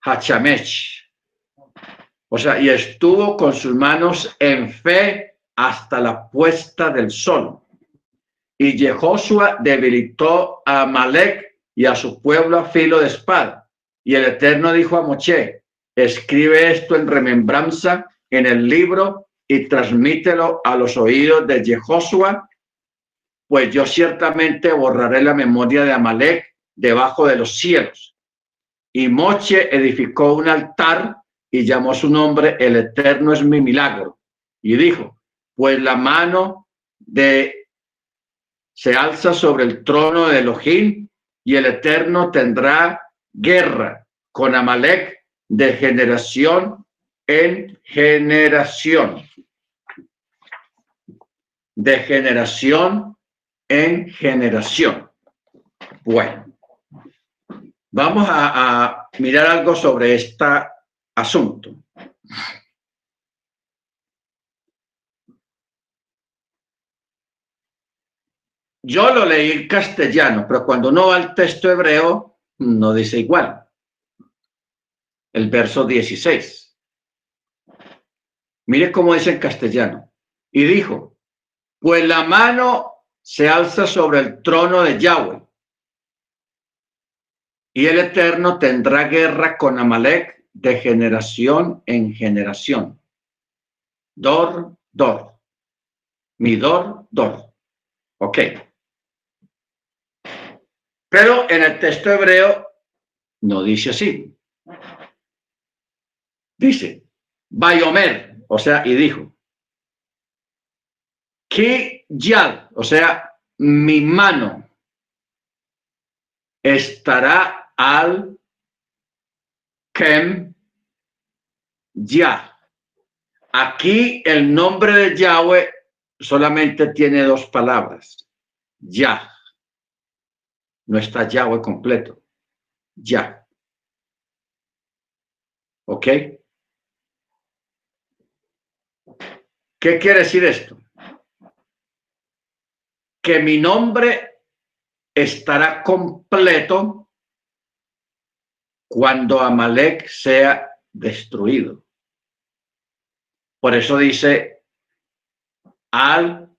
Hachamech. O sea, y estuvo con sus manos en fe hasta la puesta del sol. Y Jehoshua debilitó a Malek y a su pueblo a filo de espada. Y el Eterno dijo a Moche, escribe esto en remembranza en el libro y transmítelo a los oídos de Jehoshua, pues yo ciertamente borraré la memoria de Amalek debajo de los cielos. Y Moche edificó un altar y llamó su nombre El Eterno es mi milagro. Y dijo, pues la mano de se alza sobre el trono de Elohim y el Eterno tendrá guerra con Amalek de generación en generación. De generación en generación. Bueno, vamos a, mirar algo sobre este asunto. Yo lo leí en castellano, pero cuando uno va al texto hebreo, no dice igual. El verso 16. Mire cómo dice en castellano. Y dijo, pues la mano se alza sobre el trono de Yahweh. Y el Eterno tendrá guerra con Amalek de generación en generación. Dor, dor. Mi dor, dor. Ok. Pero en el texto hebreo no dice así. Dice, Bayomer, o sea, y dijo, que ya, o sea, mi mano estará al Kem ya. Aquí el nombre de Yahweh solamente tiene dos palabras. Ya. No está Yahweh completo. Ya. ¿Ok? ¿Qué quiere decir esto? Que mi nombre estará completo cuando Amalek sea destruido. Por eso dice al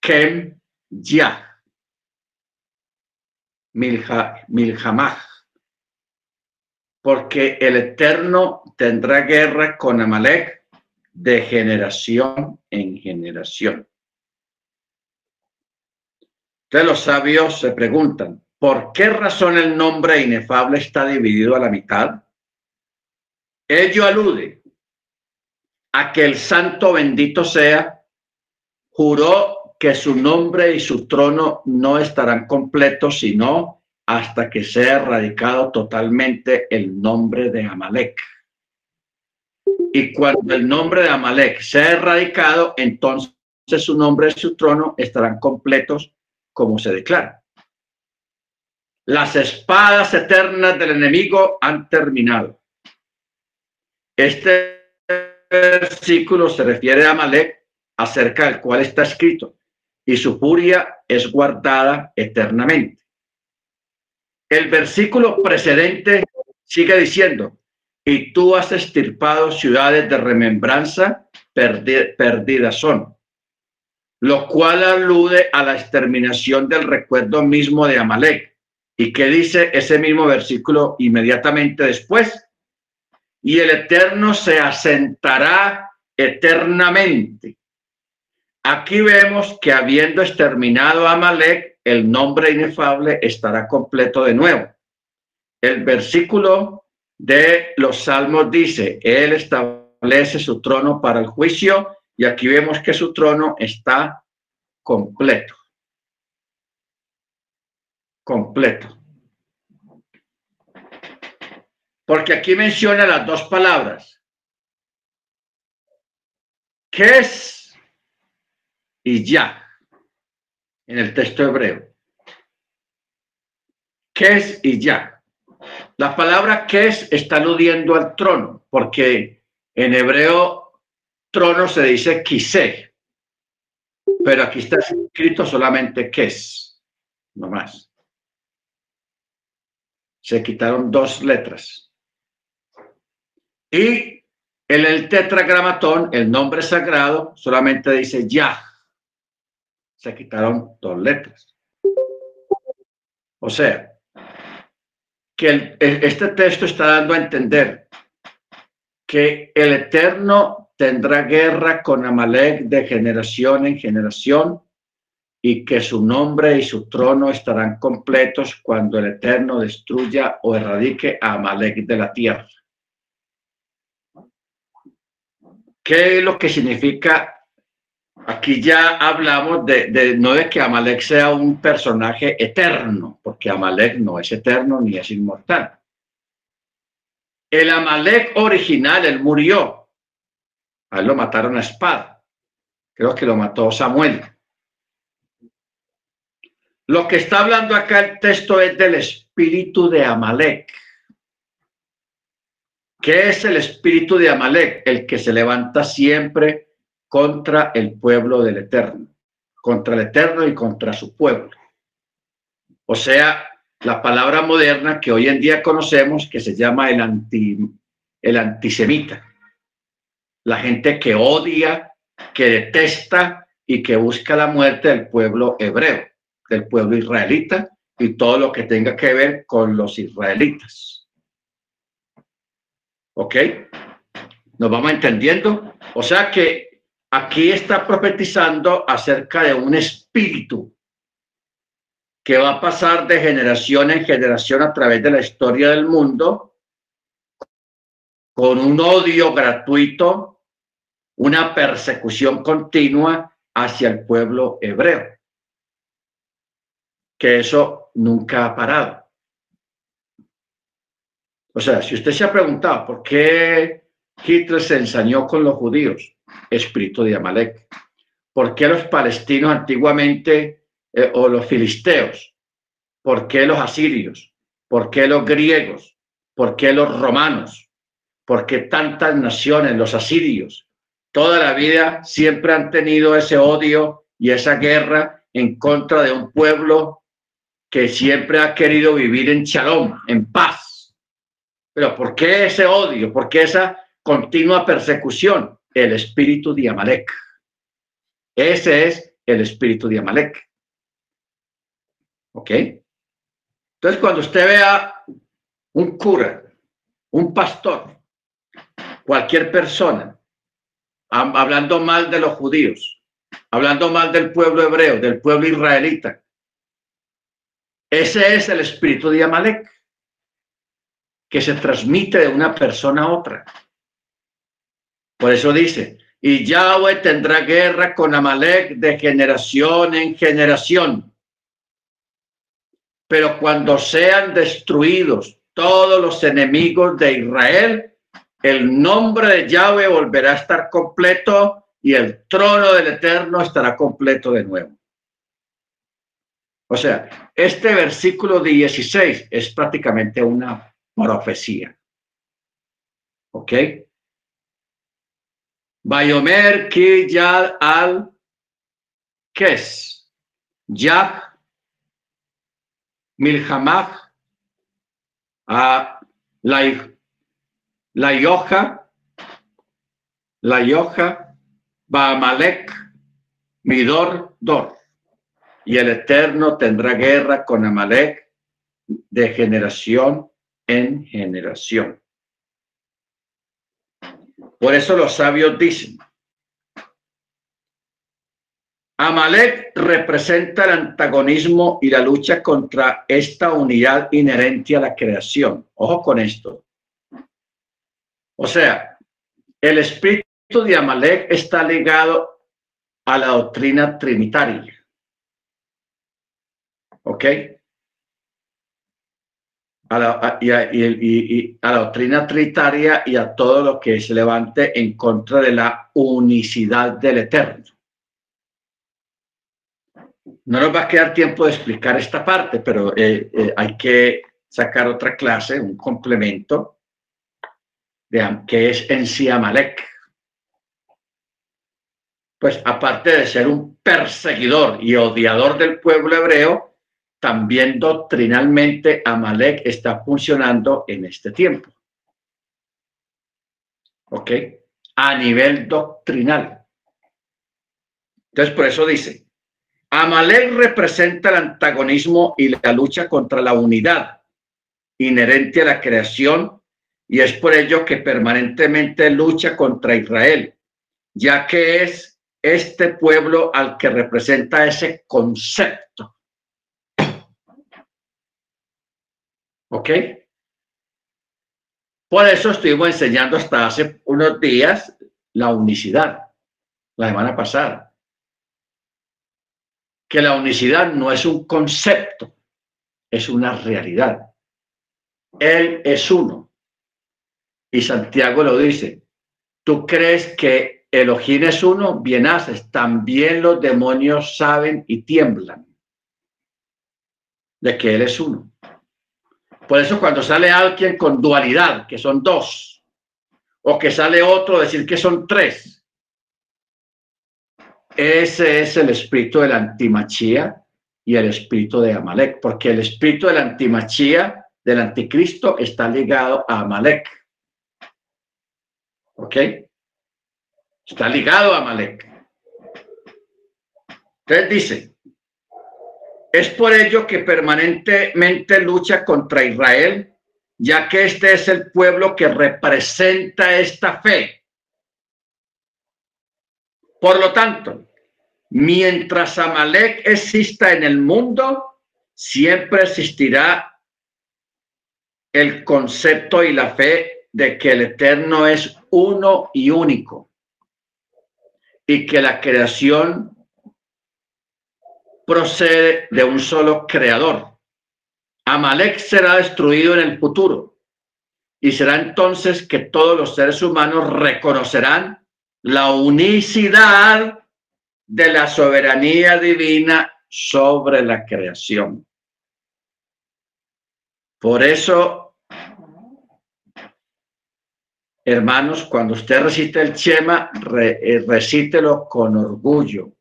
Kem Ya. Milhamaj, porque el Eterno tendrá guerra con Amalek de generación en generación. Entonces los sabios se preguntan, ¿por qué razón el nombre inefable está dividido a la mitad? Ello alude a que el santo bendito sea juró que su nombre y su trono no estarán completos sino hasta que sea erradicado totalmente el nombre de Amalek. Y cuando el nombre de Amalek sea erradicado, entonces su nombre y su trono estarán completos como se declara. Las espadas eternas del enemigo han terminado. Este versículo se refiere a Amalek, acerca del cual está escrito, y su furia es guardada eternamente. El versículo precedente sigue diciendo, y tú has estirpado ciudades de remembranza, perdidas son, lo cual alude a la exterminación del recuerdo mismo de Amalek. ¿Y qué dice ese mismo versículo inmediatamente después? Y el Eterno se asentará eternamente. Aquí vemos que habiendo exterminado a Amalek, el nombre inefable estará completo de nuevo. El versículo de los salmos dice, Él establece su trono para el juicio y aquí vemos que su trono está completo. Completo. Porque aquí menciona las dos palabras. ¿Qué es? Y ya. En el texto hebreo. ¿Qué es? Y ya. La palabra que es está aludiendo al trono, porque en hebreo trono se dice quise, pero aquí está escrito solamente que es, no más. Se quitaron dos letras. Y en el tetragramatón, el nombre sagrado, solamente dice ya. Se quitaron dos letras. O sea, que este texto está dando a entender que el Eterno tendrá guerra con Amalek de generación en generación y que su nombre y su trono estarán completos cuando el Eterno destruya o erradique a Amalek de la tierra. ¿Qué es lo que significa Aquí ya hablamos de, no de que Amalek sea un personaje eterno, porque Amalek no es eterno ni es inmortal. El Amalek original, él murió. A él lo mataron a espada. Creo que lo mató Samuel. Lo que está hablando acá el texto es del espíritu de Amalek. ¿Qué es el espíritu de Amalek? El que se levanta siempre contra el pueblo del Eterno, contra el Eterno y contra su pueblo. O sea, la palabra moderna que hoy en día conocemos que se llama el, anti, el antisemita. La gente que odia, que detesta y que busca la muerte del pueblo hebreo, del pueblo israelita y todo lo que tenga que ver con los israelitas. ¿Ok? ¿Nos vamos entendiendo? O sea que aquí está profetizando acerca de un espíritu que va a pasar de generación en generación a través de la historia del mundo con un odio gratuito, una persecución continua hacia el pueblo hebreo. Que eso nunca ha parado. O sea, si usted se ha preguntado por qué Hitler se ensañó con los judíos, espíritu de Amalek. ¿Por qué los palestinos antiguamente eh, o los filisteos? ¿Por qué los asirios? ¿Por qué los griegos? ¿Por qué los romanos? ¿Por qué tantas naciones, los asirios? Toda la vida siempre han tenido ese odio y esa guerra en contra de un pueblo que siempre ha querido vivir en shalom, en paz. Pero ¿por qué ese odio? ¿Por qué esa continua persecución? El espíritu de Amalek. Ese es el espíritu de Amalek. ¿Ok? Entonces, cuando usted vea un cura, un pastor, cualquier persona, hablando mal de los judíos, hablando mal del pueblo hebreo, del pueblo israelita, ese es el espíritu de Amalek, que se transmite de una persona a otra. Por eso dice, Y Yahweh tendrá guerra con Amalek de generación en generación. Pero cuando sean destruidos todos los enemigos de Israel, el nombre de Yahweh volverá a estar completo y el trono del Eterno estará completo de nuevo. O sea, este versículo 16 es prácticamente una profecía. ¿Ok? Bayomer ki yad al kes. Yab milhamach a la, la yoja, la yoja, Baamalek, Midor, Dor y el Eterno tendrá guerra con Amalek de generación en generación. Por eso los sabios dicen, Amalek representa el antagonismo y la lucha contra esta unidad inherente a la creación. Ojo con esto. O sea, el espíritu de Amalek está ligado a la doctrina trinitaria. ¿Ok? A la, y, a, la doctrina tritaria y a todo lo que se levante en contra de la unicidad del Eterno. No nos va a quedar tiempo de explicar esta parte, pero eh, eh, hay que sacar otra clase, un complemento, de, que es en sí Amalek. Pues aparte de ser un perseguidor y odiador del pueblo hebreo, también doctrinalmente Amalek está funcionando en este tiempo. ¿Ok? A nivel doctrinal. Entonces, por eso dice, Amalek representa el antagonismo y la lucha contra la unidad inherente a la creación y es por ello que permanentemente lucha contra Israel, ya que es este pueblo al que representa ese concepto ¿Ok? Por eso estuvimos enseñando hasta hace unos días la unicidad, la semana pasada. Que la unicidad no es un concepto, es una realidad. Él es uno. Y Santiago lo dice, tú crees que Elohim es uno, bien haces, también los demonios saben y tiemblan de que Él es uno. Por eso cuando sale alguien con dualidad, que son dos, o que sale otro decir que son tres, ese es el espíritu de la antimachía y el espíritu de Amalek, porque el espíritu de la antimachía del anticristo está ligado a Amalek. ¿Ok? Está ligado a Amalek. Entonces dice, es por ello que permanentemente lucha contra Israel, ya que este es el pueblo que representa esta fe. Por lo tanto, mientras Amalek exista en el mundo, siempre existirá el concepto y la fe de que el Eterno es uno y único y que la creación procede de un solo creador. Amalek será destruido en el futuro y será entonces que todos los seres humanos reconocerán la unicidad de la soberanía divina sobre la creación. Por eso, hermanos, cuando usted recite el Chema, eh, recítelo con orgullo,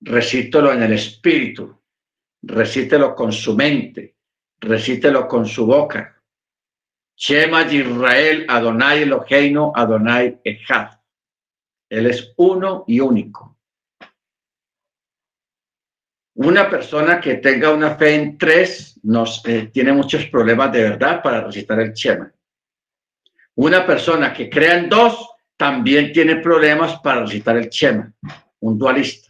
recítelo en el espíritu, recítelo con su mente, recítelo con su boca. Shema Israel, Adonai Eloheinu, Adonai Echad. Él es uno y único. Una persona que tenga una fe en tres nos, eh, tiene muchos problemas de verdad para recitar el Shema. Una persona que crea en dos también tiene problemas para recitar el Shema, un dualista.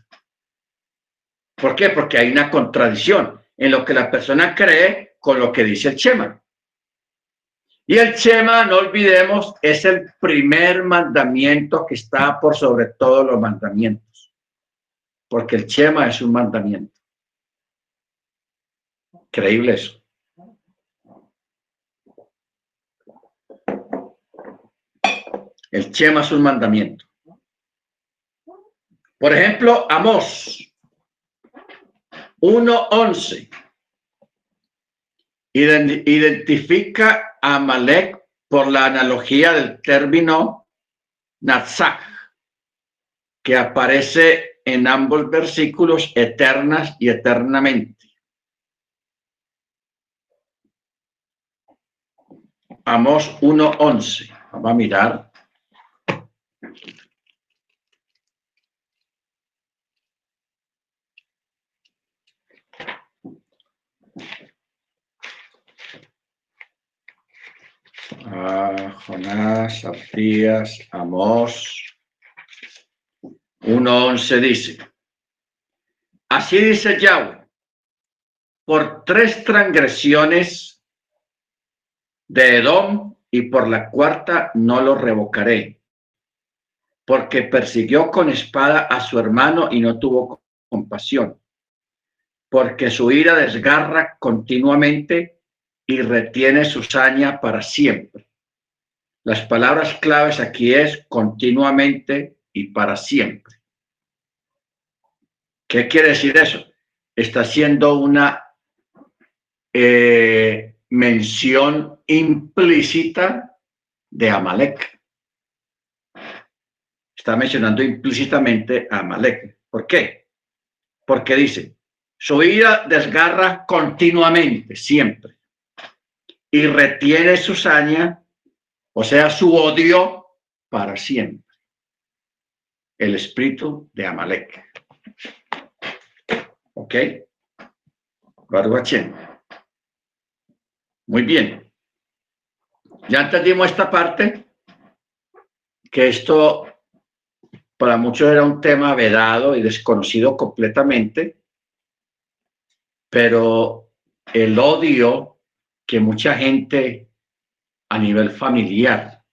¿Por qué? Porque hay una contradicción en lo que la persona cree con lo que dice el Chema. Y el Chema, no olvidemos, es el primer mandamiento que está por sobre todos los mandamientos. Porque el Chema es un mandamiento. Increíble eso. El Chema es un mandamiento. Por ejemplo, Amós 1.11 identifica a Amalek por la analogía del término Natsach, que aparece en ambos versículos eternas y eternamente. Amos 1.11. Vamos a mirar. A Jonás, Abdías, Amós. 1.11 dice, así dice Yahweh, por tres transgresiones de Edom y por la cuarta no lo revocaré, porque persiguió con espada a su hermano y no tuvo compasión, porque su ira desgarra continuamente y retiene su saña para siempre. Las palabras claves aquí es continuamente y para siempre. ¿Qué quiere decir eso? Está haciendo una eh, mención implícita de Amalek. Está mencionando implícitamente a Amalek. ¿Por qué? Porque dice, su ira desgarra continuamente, siempre y retiene su saña, o sea, su odio para siempre. El espíritu de Amalek. ¿Ok? Muy bien. Ya entendimos esta parte, que esto para muchos era un tema vedado y desconocido completamente, pero el odio que mucha gente a nivel familiar,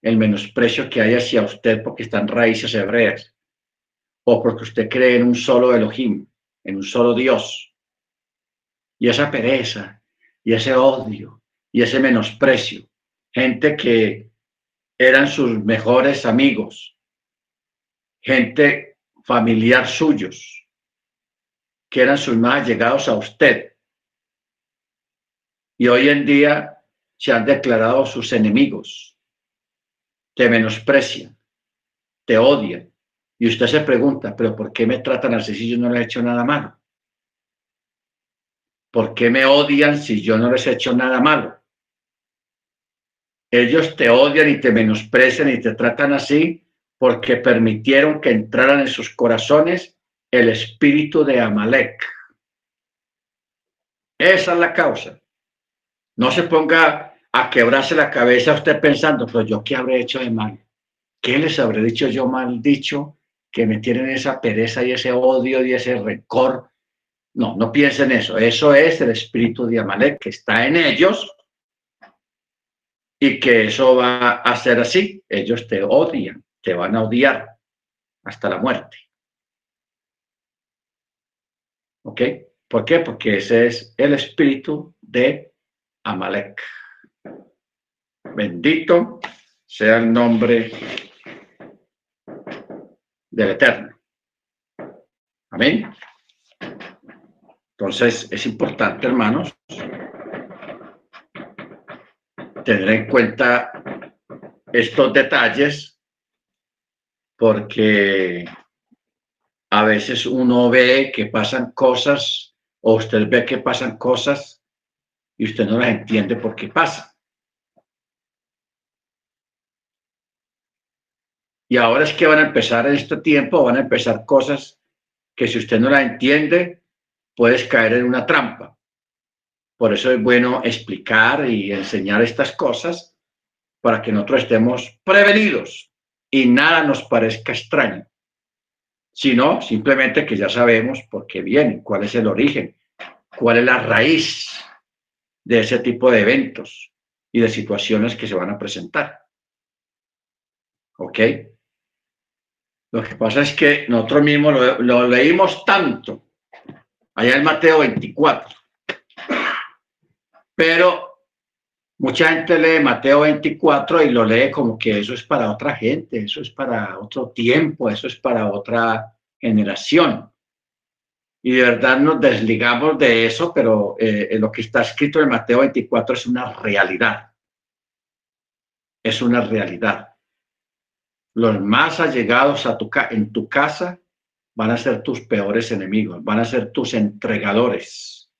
el menosprecio que hay hacia usted porque están raíces hebreas, o porque usted cree en un solo Elohim, en un solo Dios, y esa pereza, y ese odio, y ese menosprecio, gente que eran sus mejores amigos, gente familiar suyos, que eran sus más allegados a usted, y hoy en día se han declarado sus enemigos, te menosprecian, te odian. Y usted se pregunta, pero ¿por qué me tratan así si yo no les he hecho nada malo? ¿Por qué me odian si yo no les he hecho nada malo? Ellos te odian y te menosprecian y te tratan así porque permitieron que entraran en sus corazones el espíritu de Amalek. Esa es la causa. No se ponga a quebrarse la cabeza usted pensando, pero yo qué habré hecho de mal. ¿Qué les habré dicho yo mal dicho que me tienen esa pereza y ese odio y ese rencor? No, no piensen eso. Eso es el espíritu de Amalek que está en ellos y que eso va a ser así. Ellos te odian, te van a odiar hasta la muerte. ¿Ok? ¿Por qué? Porque ese es el espíritu de Amalek. Bendito sea el nombre del Eterno. Amén. Entonces es importante, hermanos, tener en cuenta estos detalles porque a veces uno ve que pasan cosas o usted ve que pasan cosas y usted no las entiende por qué pasa. Y ahora es que van a empezar en este tiempo, van a empezar cosas que si usted no las entiende, puedes caer en una trampa. Por eso es bueno explicar y enseñar estas cosas para que nosotros estemos prevenidos y nada nos parezca extraño, sino simplemente que ya sabemos por qué viene, cuál es el origen, cuál es la raíz de ese tipo de eventos y de situaciones que se van a presentar. ¿Ok? Lo que pasa es que nosotros mismos lo, leímos tanto, allá en Mateo 24, pero mucha gente lee Mateo 24 y lo lee como que eso es para otra gente, eso es para otro tiempo, eso es para otra generación. Y de verdad nos desligamos de eso, pero eh, lo que está escrito en Mateo 24 es una realidad. Es una realidad los más allegados a tu, en tu casa van a ser tus peores enemigos, van a ser tus entregadores,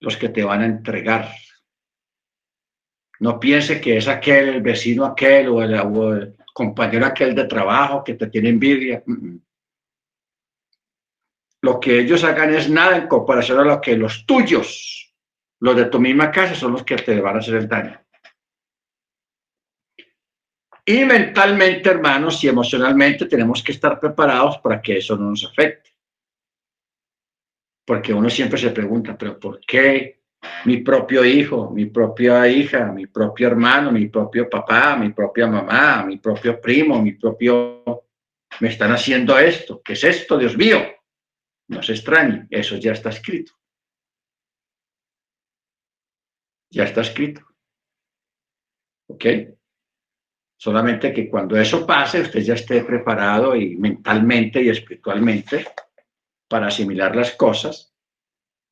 los que te van a entregar. No piense que es aquel, el vecino aquel o el, compañero aquel de trabajo que te tiene envidia. Lo que ellos hagan es nada en comparación a lo que los tuyos, los de tu misma casa, son los que te van a hacer el daño. Y mentalmente, hermanos, y emocionalmente tenemos que estar preparados para que eso no nos afecte. Porque uno siempre se pregunta, pero ¿por qué mi propio hijo, mi propia hija, mi propio hermano, mi propio papá, mi propia mamá, mi propio primo, mi propio... me están haciendo esto? ¿Qué es esto, Dios mío? No se extrañe, eso ya está escrito. Ya está escrito. ¿Ok? Solamente que cuando eso pase, usted ya esté preparado y mentalmente y espiritualmente para asimilar las cosas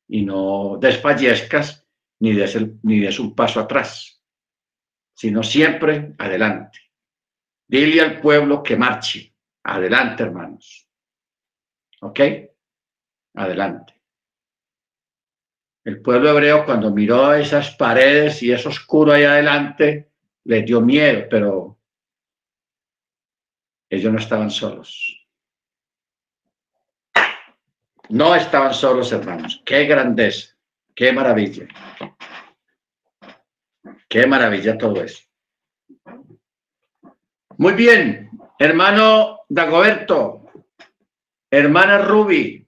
y no desfallezcas ni des, ni des un paso atrás, sino siempre adelante. Dile al pueblo que marche. Adelante, hermanos. ¿Ok? Adelante. El pueblo hebreo cuando miró esas paredes y eso oscuro ahí adelante, le dio miedo, pero ellos no estaban solos. No estaban solos, hermanos. Qué grandeza, qué maravilla. Qué maravilla todo eso. Muy bien, hermano Dagoberto, hermana Ruby,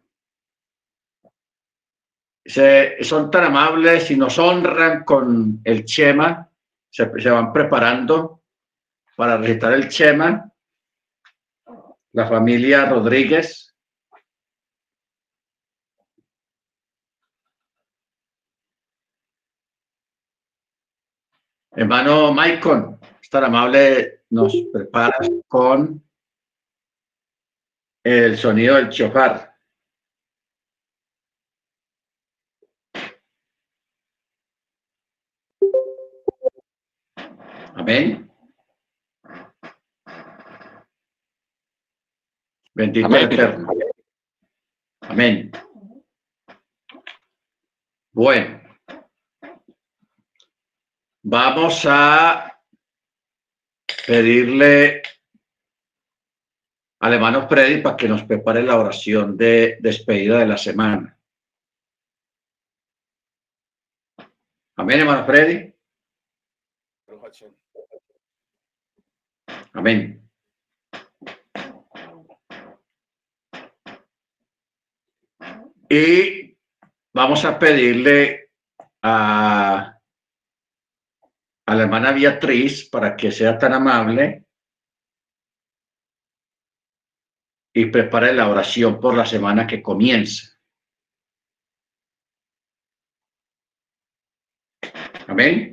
se, son tan amables y nos honran con el Chema, se, van preparando para recitar el Chema la familia Rodríguez. Hermano Maicon, tan amable, nos preparas con el sonido del chofar. Amén. Bendito Amén. eterno. Amén. Bueno, vamos a pedirle al hermano Freddy para que nos prepare la oración de despedida de la semana. Amén, hermano Freddy. Amén. Y vamos a pedirle a, a la hermana Beatriz para que sea tan amable y prepare la oración por la semana que comienza. Amén.